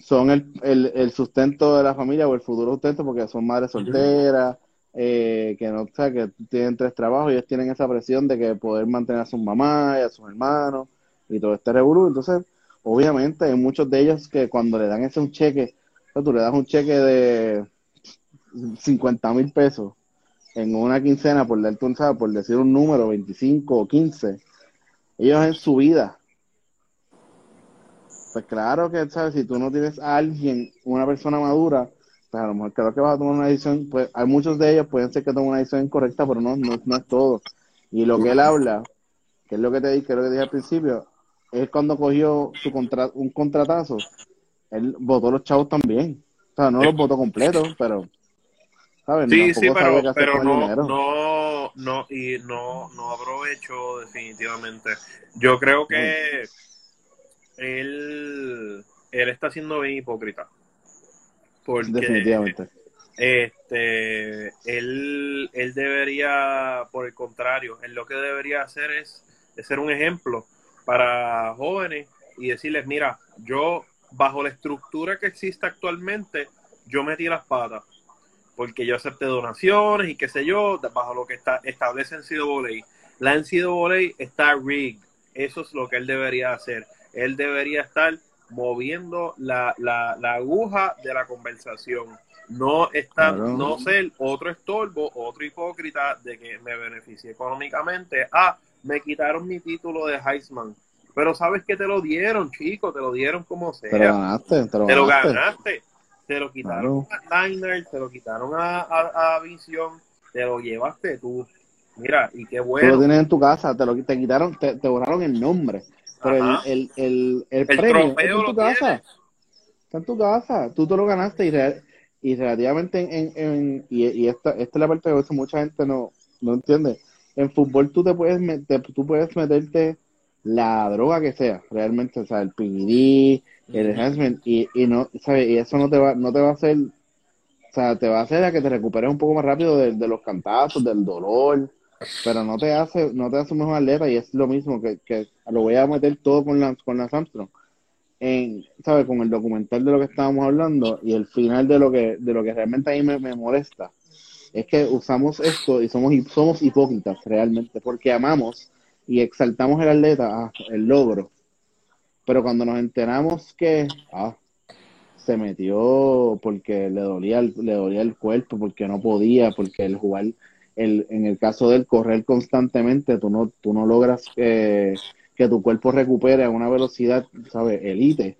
son el, el, el sustento de la familia o el futuro sustento porque son madres solteras, eh, que no, o sea, que tienen tres trabajos, y ellos tienen esa presión de que poder mantener a sus mamás y a sus hermanos y todo este revolú. Entonces, obviamente, hay muchos de ellos que cuando le dan ese un cheque, o sea, tú le das un cheque de 50 mil pesos en una quincena, por, darte un, por decir un número, 25 o 15, ellos en su vida. Pues claro que, ¿sabes? Si tú no tienes a alguien, una persona madura, pues a lo mejor creo que vas a tomar una decisión, pues hay muchos de ellos, pueden ser que tomen una decisión incorrecta, pero no, no, no es todo. Y lo que él habla, que es lo que te dije, que es lo que dije al principio, es cuando cogió su contra, un contratazo, él votó los chavos también. O sea, no los votó completos, pero, ¿sabes? Sí, sí, pero, pero no, no, no, y no, no aprovecho definitivamente. Yo creo que él, él está siendo bien hipócrita. Porque Definitivamente. este él, él debería, por el contrario, él lo que debería hacer es, es ser un ejemplo para jóvenes y decirles, mira, yo bajo la estructura que existe actualmente, yo metí las patas porque yo acepté donaciones y qué sé yo, bajo lo que está, establece NCAA. La NCAA está rigged. Eso es lo que él debería hacer. Él debería estar moviendo la, la, la aguja de la conversación. No estar, Claro. no ser otro estorbo, otro hipócrita de que me beneficie económicamente. Ah, me quitaron mi título de Heisman. Pero sabes que te lo dieron, chico, te lo dieron como sea Te lo ganaste, te lo te lo ganaste. ganaste. Te lo quitaron a Liner, te lo quitaron a, a, a Visión, te lo llevaste tú. Mira, y qué Tú lo bueno. tienes en tu casa, te lo te quitaron, te, te borraron el nombre. Pero el, el, el, premio está en tu casa. tienes. Está en tu casa. Tú te lo ganaste y, real- y relativamente en, en, en- y, y esta, esta es la parte que a veces mucha gente no, no entiende. En fútbol tú te puedes meter, tú puedes meterte la droga que sea, realmente, o sea, el PID, el enhancement, y, y no, ¿sabes? Y eso no te va, no te va a hacer, o sea, te va a hacer a que te recuperes un poco más rápido de, de los cantazos, del dolor, pero no te hace, no te hace un mejor atleta y es lo mismo que, que lo voy a meter todo con la, con la Armstrong. En, ¿sabes? Con el documental de lo que estábamos hablando y el final de lo que, de lo que realmente a mí me, me molesta es que usamos esto y somos, somos hipócritas realmente porque amamos y exaltamos el atleta, ah, el logro, pero cuando nos enteramos que ah, se metió porque le dolía, el- le dolía el cuerpo, porque no podía, porque el jugar, el, en el caso del correr constantemente, tú no, tú no logras eh, que tu cuerpo recupere a una velocidad, ¿sabes? Elite.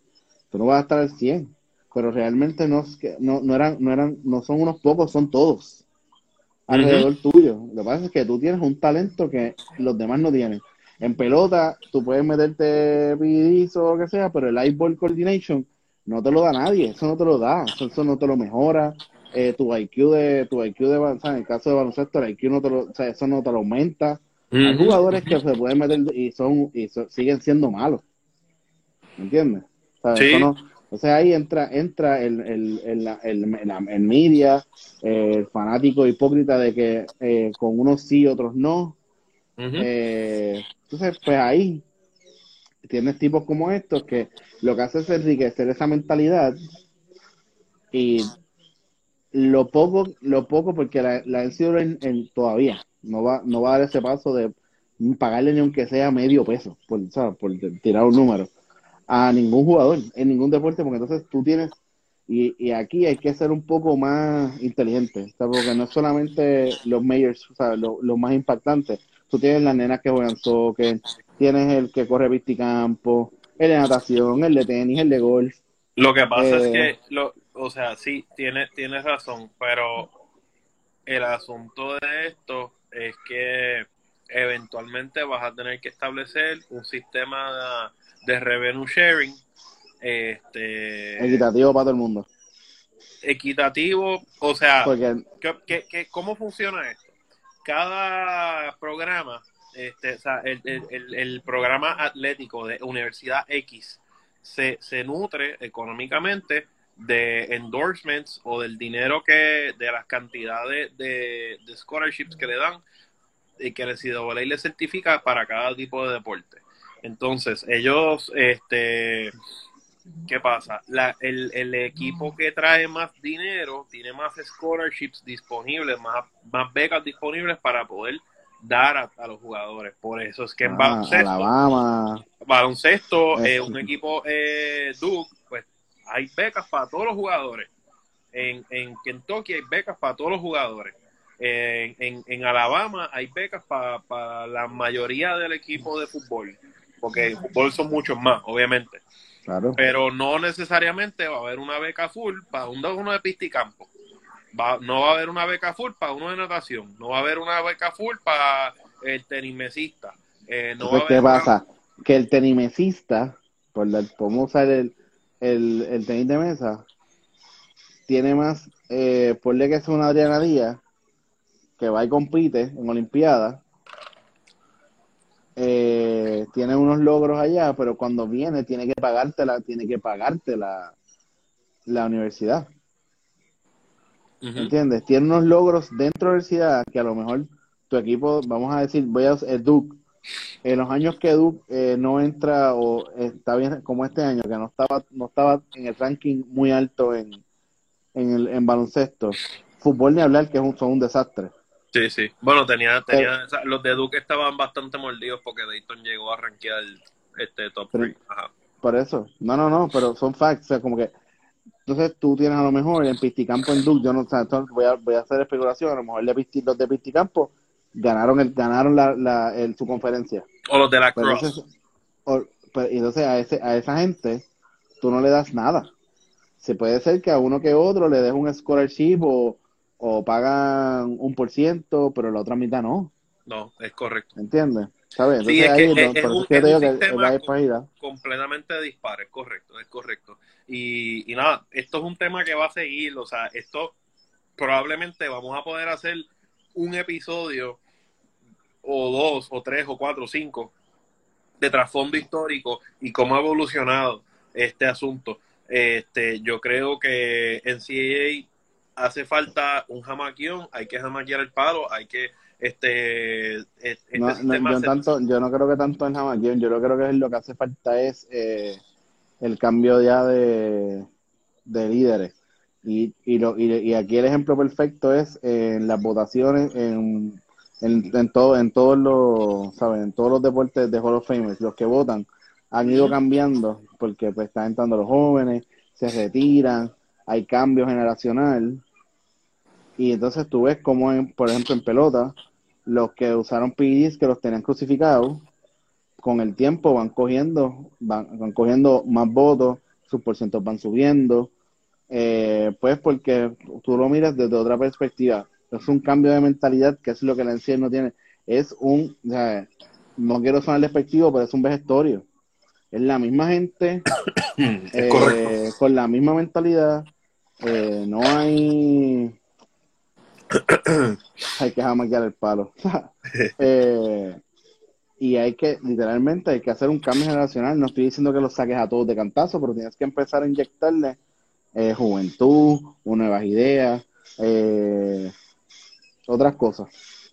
Tú no vas a estar al 100, pero realmente no, es que- no, no eran, no eran, no son unos pocos, son todos alrededor tuyo. Lo que pasa es que tú tienes un talento que los demás no tienen. En pelota, tú puedes meterte PDs o lo que sea, pero el eyeball coordination no te lo da nadie. Eso no te lo da. Eso, eso no te lo mejora. Eh, tu IQ de, tu IQ de, o sea, en el caso de baloncesto, el IQ no te lo, o sea, eso no te lo aumenta. Hay jugadores que se pueden meter y son, y so- siguen siendo malos. ¿Me entiendes? O sea, Sí. eso no- o sea, ahí entra, entra el, el, el, el, el media, eh, el fanático hipócrita de que eh, con unos sí, otros no. Eh, entonces, pues ahí tienes tipos como estos que lo que hace es enriquecer esa mentalidad y lo poco, lo poco, porque la, la en- en- todavía no va, no va a dar ese paso de pagarle ni aunque sea medio peso, por, ¿sabes? por tirar un número, a ningún jugador en ningún deporte, porque entonces tú tienes, y, y aquí hay que ser un poco más inteligente, sea, porque no es solamente los mayors, o sea, lo, lo más impactante, tú tienes las nenas que juegan soccer, tienes el que corre pisticampo, el de natación, el de tenis, el de golf. Lo que pasa es Eh, que, lo, o sea, sí, tienes, tienes razón, pero el asunto de esto es que eventualmente vas a tener que establecer un sistema de revenue sharing este, Equitativo para todo el mundo. equitativo, o sea, Porque ¿qué, qué- qué- cómo funciona esto? Cada programa, este, o sea, el, el- el- el programa atlético de Universidad X se, se nutre económicamente de endorsements o del dinero que, de las cantidades de, de scholarships que le dan y que el NCAA le certifica para cada tipo de deporte. Entonces, ellos, este, ¿qué pasa? La, el, el equipo que trae más dinero tiene más scholarships disponibles, más, más becas disponibles para poder dar a, a los jugadores. Por eso es que en ah, baloncesto, Alabama, baloncesto eh, un equipo eh, Duke, hay becas para todos los jugadores. En, en Kentucky hay becas para todos los jugadores. En, en, en Alabama hay becas para, para la mayoría del equipo de fútbol, porque en fútbol son muchos más, obviamente claro. pero no necesariamente va a haber una beca full para un- uno de pisticampo. Va, no va a haber una beca full para uno de natación. No va a haber una beca full para el tenismesista. Eh, no va a Entonces, haber ¿qué una- pasa? Que el tenimesista, por la, podemos usar el, el, el tenis de mesa, tiene más, eh, ponle que es una Adriana Díaz, que va y compite en Olimpiadas, eh, tiene unos logros allá, pero cuando viene tiene que pagarte la, tiene que pagarte la, la universidad. ¿Entiendes? Tiene unos logros dentro de la universidad que a lo mejor tu equipo, vamos a decir, voy a el Duke, en los años que Duke eh, no entra o está bien como este año, que no estaba, no estaba en el ranking muy alto en, en, el, en baloncesto, fútbol ni hablar, que es un, son un desastre. Sí, sí. Bueno, tenía, tenía, o sea, los de Duke estaban bastante mordidos porque Dayton llegó a rankear este top 3. Ajá. Por eso, no, no, no, pero son facts, o sea, como que entonces tú tienes a lo mejor en Pisticampo en Duke, yo no o sea, voy a, voy a hacer especulación, a lo mejor de Pisti- los de Pisticampo ganaron el, ganaron la, la, el- su conferencia. O los de la Pero Cross. entonces, o- pero- y entonces a, ese, a esa gente tú no le das nada. Se puede ser que a uno que otro le des un scholarship o, o pagan un por ciento, pero la otra mitad no, No, es correcto. ¿entiendes? ¿Sabes? Sí, Entonces es ahí que es es- un- es que un sistema completamente dispar, es correcto, es correcto. Y, y nada, esto es un tema que va a seguir, o sea, esto probablemente vamos a poder hacer un episodio o dos o tres o cuatro o cinco de trasfondo histórico y cómo ha evolucionado este asunto. Este, yo creo que en CAA hace falta un jamaquión, hay que jamaquear el palo, hay que este, este No, no, yo, se- tanto, yo no creo que tanto en Jamaquión, yo creo que lo que hace falta es eh, el cambio ya de, de líderes. Y, y, lo, y, y aquí el ejemplo perfecto es eh, en las votaciones en, en, en, todo, en todos los, ¿saben? En todos los deportes de Hall of Fame, los que votan han ido cambiando porque pues están entrando los jóvenes, se retiran, hay cambio generacional y entonces tú ves como, en, por ejemplo, en pelota, los que usaron PEDs que los tenían crucificados, con el tiempo van cogiendo, van, van cogiendo más votos, sus porcientos van subiendo, eh, pues porque tú lo miras desde otra perspectiva. Es un cambio de mentalidad, que es lo que la NCAA no tiene. Es un, o sea, no quiero sonar despectivo, pero es un vejestorio. Es la misma gente, <coughs> eh, con la misma mentalidad. eh, no hay. <coughs> hay que jamaquear el palo. <laughs> Eh, y hay que, literalmente, hay que hacer un cambio generacional. No estoy diciendo que los saques a todos de cantazo, pero tienes que empezar a inyectarle eh, juventud, nuevas ideas, eh, otras cosas,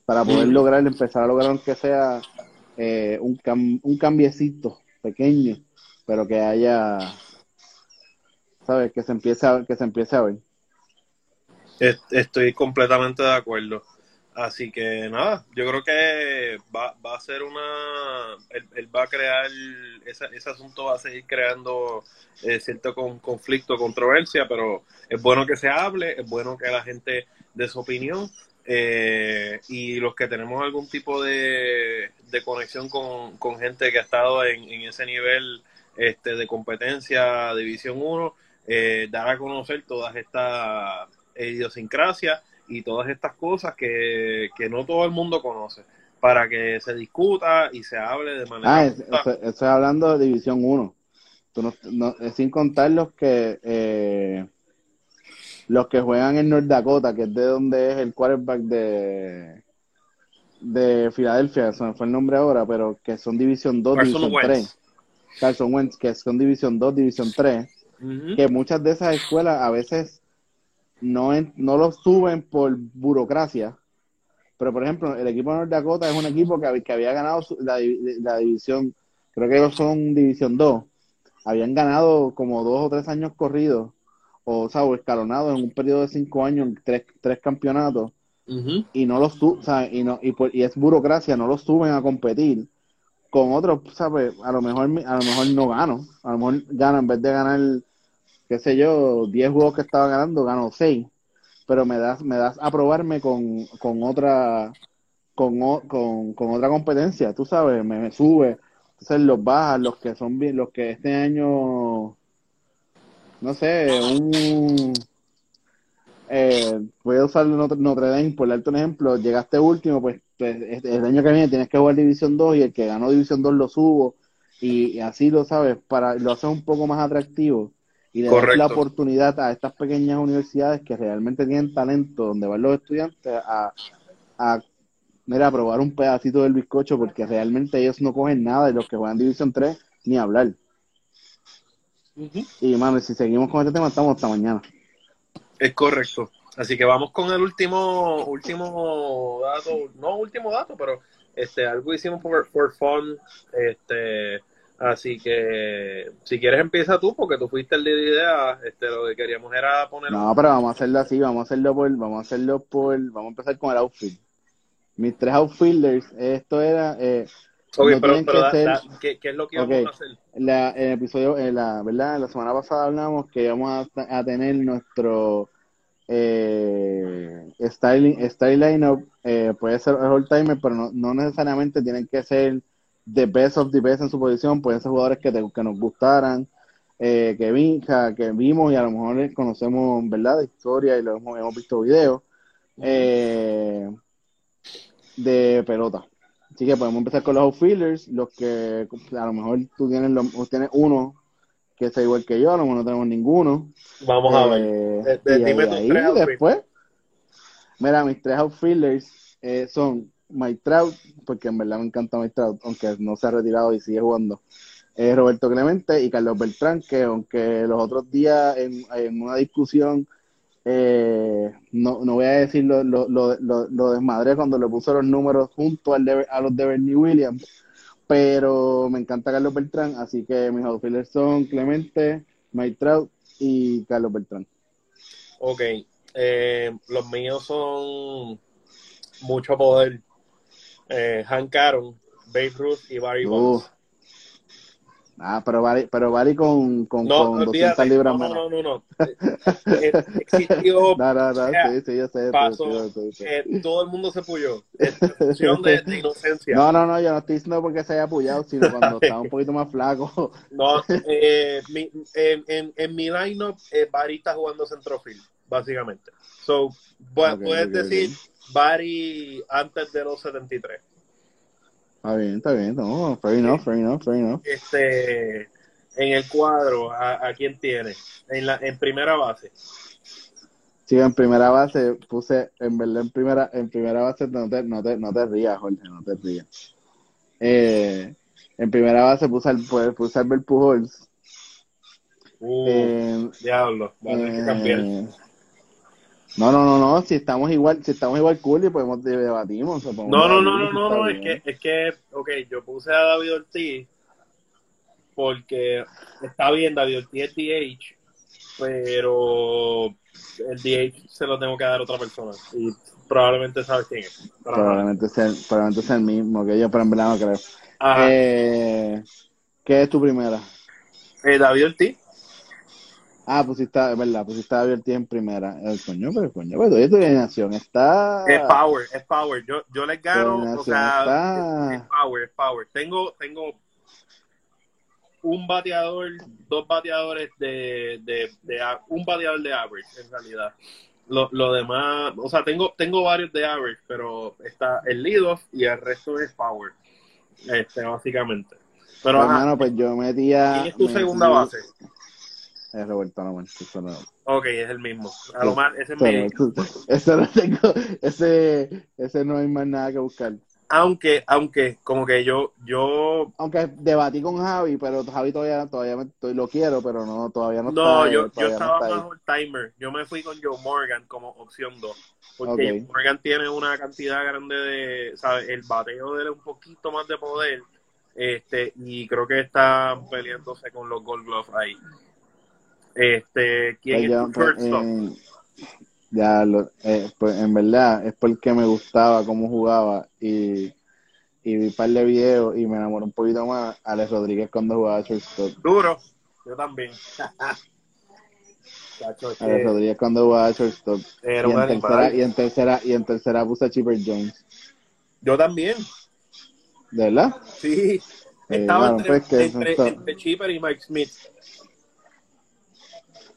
para poder lograr, empezar a lograr aunque sea eh, un, cam- un cambiecito pequeño, pero que haya, ¿sabes? Que se empiece a, que se empiece a ver. Est- Estoy completamente de acuerdo. Así que nada, yo creo que va, va a ser una. Él, él va a crear. Ese, ese asunto va a seguir creando eh, cierto con, conflicto, controversia, pero es bueno que se hable, es bueno que la gente dé su opinión. Eh, y los que tenemos algún tipo de, de conexión con, con gente que ha estado en, en ese nivel este, de competencia División 1, eh, dar a conocer todas estas idiosincrasias y todas estas cosas que, que no todo el mundo conoce, para que se discuta y se hable de manera Ah, estoy hablando de División 1. Tú no- no- sin contar los que eh, los que juegan en North Dakota, que es de donde es el quarterback de de Filadelfia, se me fue el nombre ahora, pero que son División 2, Carson División Wentz. 3. Carson Wentz, que son División 2, División 3. Ujú. que muchas de esas escuelas a veces no, en- no lo suben por burocracia. Pero, por ejemplo, el equipo de North Dakota es un equipo que, que había ganado su- la, la división, creo que ellos son División 2. Habían ganado como dos o tres años corridos, o, o sea, o escalonados en un periodo de cinco años, tres, tres campeonatos, y no los o sea, y no y, por- y es burocracia, no los suben a competir. Con otros, ¿sabes? A lo mejor a lo mejor no gano, a lo mejor gano en vez de ganar qué sé yo, 10 juegos que estaba ganando, gano 6, pero me das me das a probarme con, con otra con, o- con, con otra competencia, tú sabes, me, me sube, entonces los bajas, los que son bien, los que este año no sé, un eh, voy a usar Notre, Notre Dame por darte un ejemplo, llegaste último, pues, pues, este- el año que viene tienes que jugar División 2 y el que ganó División 2 lo subo y, y así lo sabes, para lo haces un poco más atractivo y le das la oportunidad a estas pequeñas universidades que realmente tienen talento, donde van los estudiantes a, a, mira, a probar un pedacito del bizcocho porque realmente ellos no cogen nada de los que juegan División 3 ni hablar. Ujú. Y, mano, si seguimos con este tema, estamos hasta mañana. Es correcto. Así que vamos con el último último dato, no último dato, pero este algo hicimos por, por fun. Este, así que si quieres empieza tú porque tú fuiste el de la idea. Este, lo que queríamos era poner No, pero vamos a hacerlo así, vamos a hacerlo por, vamos a hacerlo por, vamos a empezar con el outfield. Mis tres outfielders, esto era, eh, Ok, no pero, que da- ser- da- ¿qué, qué es lo que vamos a hacer? la, en el episodio, la, ¿verdad? La semana pasada hablamos que íbamos a, a tener nuestro eh, styling, style lineup, eh, puede ser all timer, pero no, no necesariamente tienen que ser the best of the best en su posición, pueden ser jugadores que, te- que nos gustaran, eh, que, vi, que, que vimos y a lo mejor conocemos, ¿verdad? De historia y lo hemos, hemos visto videos eh, de pelota. Así que podemos empezar con los outfielders, los que a lo mejor tú tienes, lo- tú tienes uno que sea igual que yo, a lo mejor no tenemos ninguno. Vamos a ver. Eh, De- de- y dime ahí- tus tres después, mira, mis tres outfielders eh, son Mike Trout, porque en verdad me encanta Mike Trout, aunque no se ha retirado y sigue jugando. Eh, Roberto Clemente y Carlos Beltrán, que aunque los otros días en, en una discusión, eh, no, no voy a decir lo, lo, lo, lo, lo desmadré cuando le puso los números junto al de- a los de Bernie Williams, pero me encanta Carlos Beltrán, así que mis outfielders son Clemente, Mike Trout y Carlos Beltrán. Ok, eh, los míos son mucho poder. Eh, Hank Aaron, Babe Ruth y Barry Uh, Bonds. Ah, pero vale, pero vale con, con, No, con 200 olvídate. libras No, menos. no, no, no. no. <laughs> Eh, Existió, No, no, no, sí, sí, yo sé. pasó, sí, sí, eh, todo el mundo se puyó. Es de, de inocencia. No, no, no, yo no estoy diciendo porque se haya apoyado, sino cuando <laughs> estaba un poquito más flaco. No, <laughs> eh, mi, en, en, en mi lineup, eh, Barry está jugando centrofield, básicamente. So, bu- Ok, puedes ok, decir ok. Barry antes de los 73. Está bien, está bien, no, fair enough, fair enough, fair enough. Este, en el cuadro, ¿a, a quién tiene? En, la, en primera base. Sí, en primera base puse, en verdad, en primera, en primera base no te, no te, no te rías, Jorge, no te rías. Eh, en primera base puse al, pues, puse al Pujols. Uh, Eh, diablo, va a tener que cambiar. No, no, no, no, si estamos igual, si estamos igual cool y podemos debatimos. No, no, no, no, no, no, es que, es que, ok, yo puse a David Ortiz porque está bien, David Ortiz es DH, pero el DH se lo tengo que dar a otra persona. Y probablemente sabes quién es. Probablemente sea, probablemente sea el mismo que yo, pero en verdad no creo. Eh, ¿Qué es tu primera? Eh, David Ortiz. Ah, pusiste, es verdad, pusiste a David Ortiz en primera. El coño, pero coño, pero tu alineación está. Es power, es power. Yo, yo les gano, o sea, está- es, es power, es power. Tengo, tengo un bateador, dos bateadores de, de, un bateador de average, en realidad. Lo, lo demás, o sea, tengo, tengo varios de average, pero está el lead off y el resto es power, este, básicamente. Pero, Pues, ajá, hermano, pues yo metía. ¿quién es tu segunda base? Es Roberto Alomar, no. Ok, es el mismo. A lo más, ese es eso no tengo, ese, ese no hay más nada que buscar. aunque, aunque, como que yo, yo Aunque debatí con Javi, pero Javi todavía, todavía me- lo quiero, pero no, todavía no, No, está. yo, yo no estaba ahí. bajo el timer. Yo me fui con Joe Morgan como opción 2. Porque. Joe Morgan tiene una cantidad grande de, ¿sabes? El bateo de él es un poquito más de poder. Este, y creo que está peleándose con los Gold Gloves ahí. Este, ¿quién Pues es ya, tu pues, shortstop? eh, ya, lo- eh, pues en verdad es porque me gustaba cómo jugaba y, y vi un par de videos y me enamoré un poquito más Alex Rodríguez cuando jugaba shortstop. Duro. Yo también. <laughs> Chacho, Alex Rodríguez cuando jugaba shortstop. era Y en, tercera, y en tercera y en tercera puse a Chipper Jones. Yo también. ¿De verdad? Sí. Eh, Estaba bueno, entre, pues entre, entre Chipper y Mike Smith.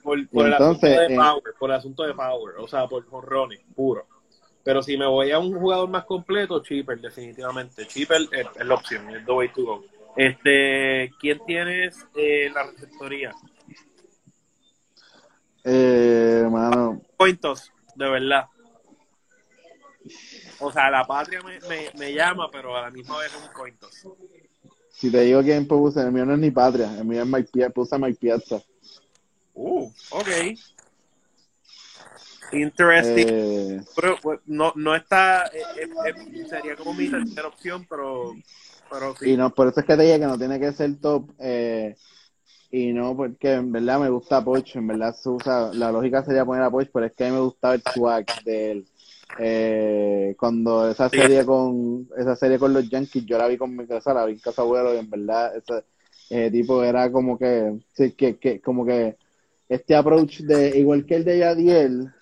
Por, por Y el asunto de eh, power, por el asunto de power, o sea, por jonrones, puro. Pero si me voy a un jugador más completo, Chipper, definitivamente. Chipper es, es la opción, es the way to go. Este, ¿quién tienes en la receptoría? Eh, Cointos, de verdad. O sea, la patria me, me, me llama, pero a la misma vez es un cointos. si te digo quién puse, el mío no es ni Patria, el mío es Mike Piazza, puse a Mike Piazza. Uh, ok. Interesting. Eh, Pero pues, no, no está, eh, eh, eh, sería como mi tercera opción, pero, pero sí. y no, por eso es que te dije que no tiene que ser top. Eh, y no, porque en verdad me gusta Poch, en verdad se usa, la lógica sería poner a Poch, pero es que a mí me gustaba el swag de él. Eh, cuando esa Sí. serie con esa serie con los Yankees, yo la vi con mi casa, la vi en casa abuelo y en verdad ese, ese tipo era como que, sí, que, que como que este approach de igual que el de Yadiel,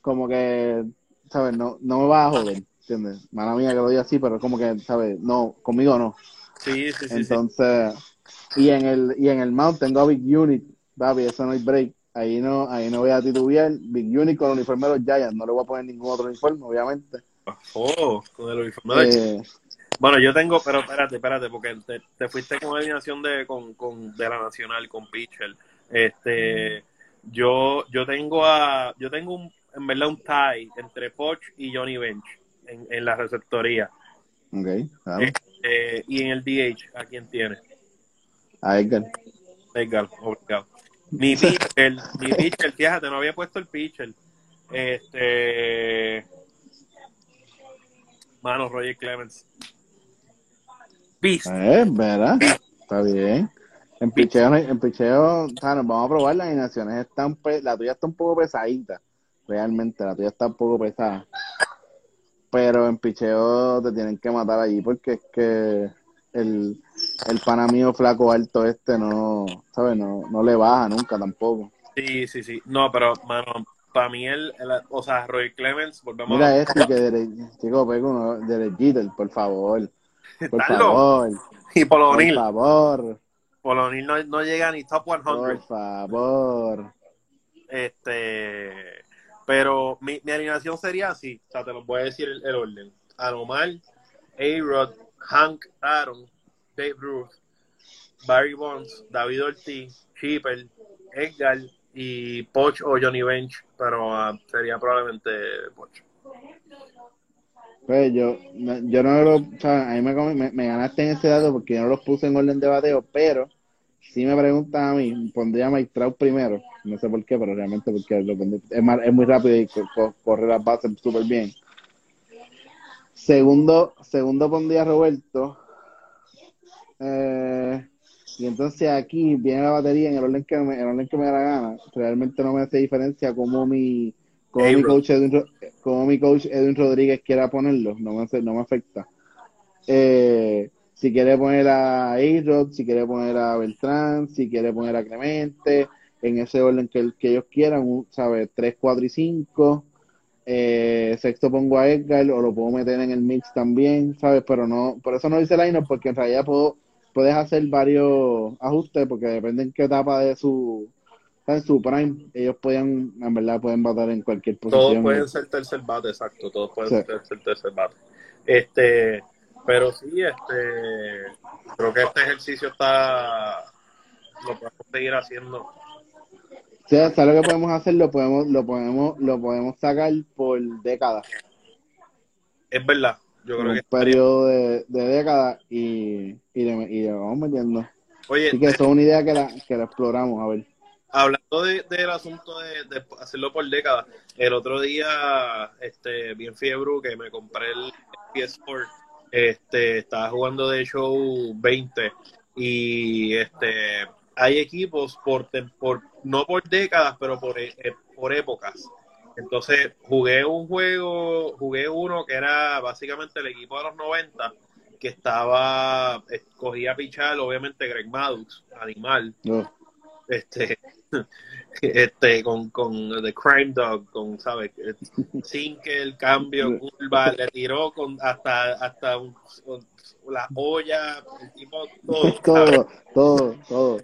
como que, ¿sabes? No, no me va a joder, ¿entiendes? Mala mía que lo diga así, pero como que, ¿sabes? No, conmigo no. Sí, sí, sí. sí. Entonces, y en el y en el mount tengo a Big Unit, papi, eso no hay break. Ahí no, ahí no voy a titubear. Big Unit con el uniforme de los Giants, no le voy a poner ningún otro uniforme, obviamente. Oh, con el uniforme de- Eh, Bueno, yo tengo, pero espérate, espérate, porque te, te fuiste con alineación de, con, con, de la Nacional, con Pitcher. Este, yo, yo tengo a, yo tengo un, en verdad un tie entre Poch y Johnny Bench en, en la receptoría. ok, claro. Eh, y en el DH, ¿a quién tiene? A Edgar. Edgar, obligado. Mi <laughs> pitcher, mi pitcher, fíjate, no había puesto el pitcher. Este. Mano, Roger Clemens. Beast. Eh, ¿verdad? Está bien. En picheo, en picheo, o sea, nos vamos a probar las alineaciones. Están pe- la tuya está un poco pesadita, realmente, la tuya está un poco pesada. Pero en picheo te tienen que matar allí porque es que el, el pana mío flaco alto este no, ¿sabes? No, no le baja nunca tampoco. Sí, sí, sí. No, pero, mano, para mí, el, el- o sea, Roy Clemens, volvemos Mira a. este que dere- chico, pego uno de Jeter, por favor. Por favor. Y Por favor. O'Neill no, no llega ni top 100. Por favor. Este, pero mi, mi alineación sería así, o sea, te lo voy a decir el, el orden. Anomar, A-Rod, Hank Aaron, Dave Ruth, Barry Bonds, David Ortiz, Chipper, Edgar y Poch o Johnny Bench, pero ah, sería probablemente Poch. Pues yo, yo no lo, o sea, a mí me, ganaste en ese dato porque yo no los puse en orden de bateo, pero si me preguntan a mí, pondría a primero, no sé por qué, pero realmente porque lo es, muy rápido y co- co- corre las bases súper bien. Segundo, segundo pondría a Roberto. Eh, y entonces aquí viene la batería en el orden que me, el orden que me da la gana. Realmente no me hace diferencia como mi, como mi coach Edwin, como mi coach Edwin Rodríguez quiera ponerlo, no me, hace- no me afecta. Eh, si quiere poner a A-Rod, si quiere poner a Beltrán, si quiere poner a Clemente, en ese orden que, que ellos quieran, ¿sabes? 3, 4 y 5. Eh, sexto pongo a Edgar o lo puedo meter en el mix también, ¿sabes? Pero no, por eso no dice line porque en realidad puedo, puedes hacer varios ajustes porque depende en qué etapa de su, en su prime, ellos pueden, en verdad, pueden batar en cualquier Todos posición. pueden ser tercer bate, exacto. Todos pueden Sí. ser tercer bate. Este, pero sí, este, creo que este ejercicio está, lo podemos seguir haciendo. Sí, ¿sabes lo que podemos hacer? Lo podemos, lo podemos, lo podemos sacar por décadas, Es verdad. Yo creo un que periodo de, de décadas y, y, le, y le vamos metiendo. Oye, Así que eso es una idea que la, que la exploramos, a ver. Hablando de- del asunto de, hacerlo por décadas, el otro día, este, bien fiebre que me compré el PS4, este, estaba jugando de show 20 y este, hay equipos por, por no por décadas, pero por, e- eh, por épocas. Entonces jugué un juego, jugué uno que era básicamente el equipo de los 90 que estaba, escogía pichar obviamente Greg Maddux, animal. Este <laughs> este con, con The Crime Dog con sabes sin que el cambio curva le tiró con hasta hasta un- un- la olla el tipo todo, <laughs> todo, todo, <laughs> todo.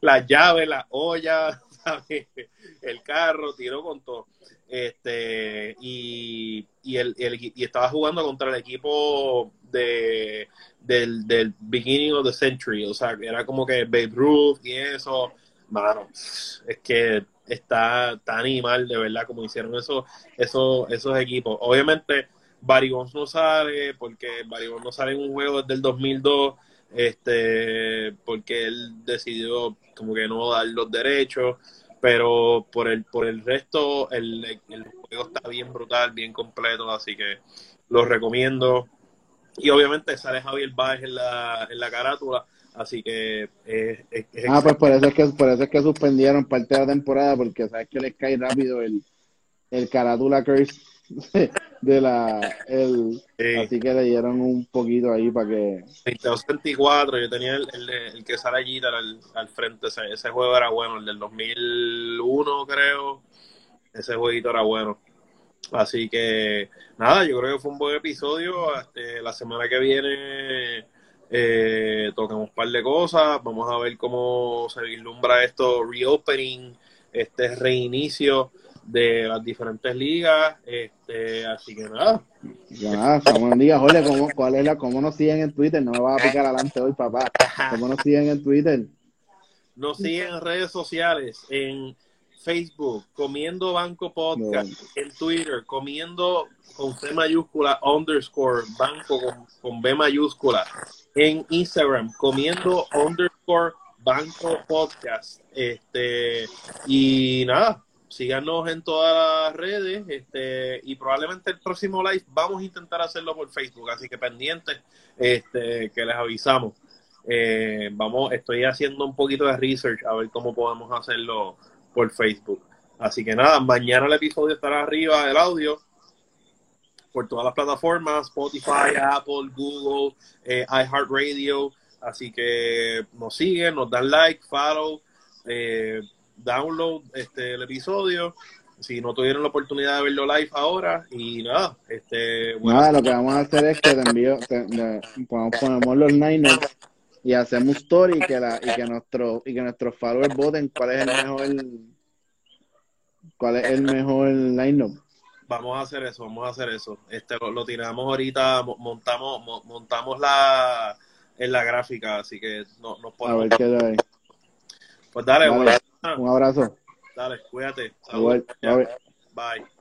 las llaves la olla el carro tiró con todo. Este y y, el, el y estaba jugando contra el equipo de del, del beginning of the century. O sea era como que Babe Ruth y eso. Mano es que está tan animal de verdad como hicieron esos esos esos equipos. Obviamente Barry Bonds no sale porque Barry Bonds no sale en un juego desde el 2002 este porque él decidió como que no dar los derechos pero por el por el resto el, el juego está bien brutal bien completo así que lo recomiendo. Y obviamente sale Javier Baez en la, en la carátula así que eh, es, es Ah, pues por eso es que por eso es que suspendieron parte de la temporada porque sabes que les cae rápido el el carátula curse <laughs> de la el Sí. así que le dieron un poquito ahí para que 22-24, yo tenía el, el que sale allí al, al frente, ese, ese juego era bueno, el del 2001 creo, ese jueguito era bueno. Así que nada, yo creo que fue un buen episodio, este, la semana que viene eh, tocamos un par de cosas, vamos a ver cómo se vislumbra esto, reopening, este reinicio de las diferentes ligas, este, así que nada, ya nada, estamos en Jorge, ¿cómo, cuál es la, cómo nos siguen en Twitter? No me vas a picar adelante hoy, papá. ¿Cómo nos siguen en Twitter? Nos siguen en redes sociales, en Facebook, Comiendo Banco Podcast, en Twitter, Comiendo con C mayúscula, underscore, Banco con, con B mayúscula, en Instagram, Comiendo underscore, Banco Podcast. Este, y nada, síganos en todas las redes, este, y probablemente el próximo live vamos a intentar hacerlo por Facebook, así que pendientes, este, que les avisamos. Eh, vamos, estoy haciendo un poquito de research a ver cómo podemos hacerlo por Facebook. Así que nada, mañana el episodio estará arriba, el audio, por todas las plataformas, Spotify, Apple, Google, eh, iHeartRadio. Así que nos siguen, nos dan like, follow, eh, download este el episodio. Si no tuvieron la oportunidad de verlo live ahora, y nada, este bueno, Nada, lo que vamos a hacer es que te envío, te- le- ponemos, los Niners y hacemos story y que la, y que nuestro, y que nuestros followers voten cuál es el mejor cuál es el mejor lineup. Vamos a hacer eso, vamos a hacer eso. Este lo, lo tiramos ahorita, mo- montamos mo- montamos la en la gráfica, así que no nos A podemos. ver qué hay. Pues dale, Dale. bueno, Un abrazo. dale, cuídate. Bye. Bye.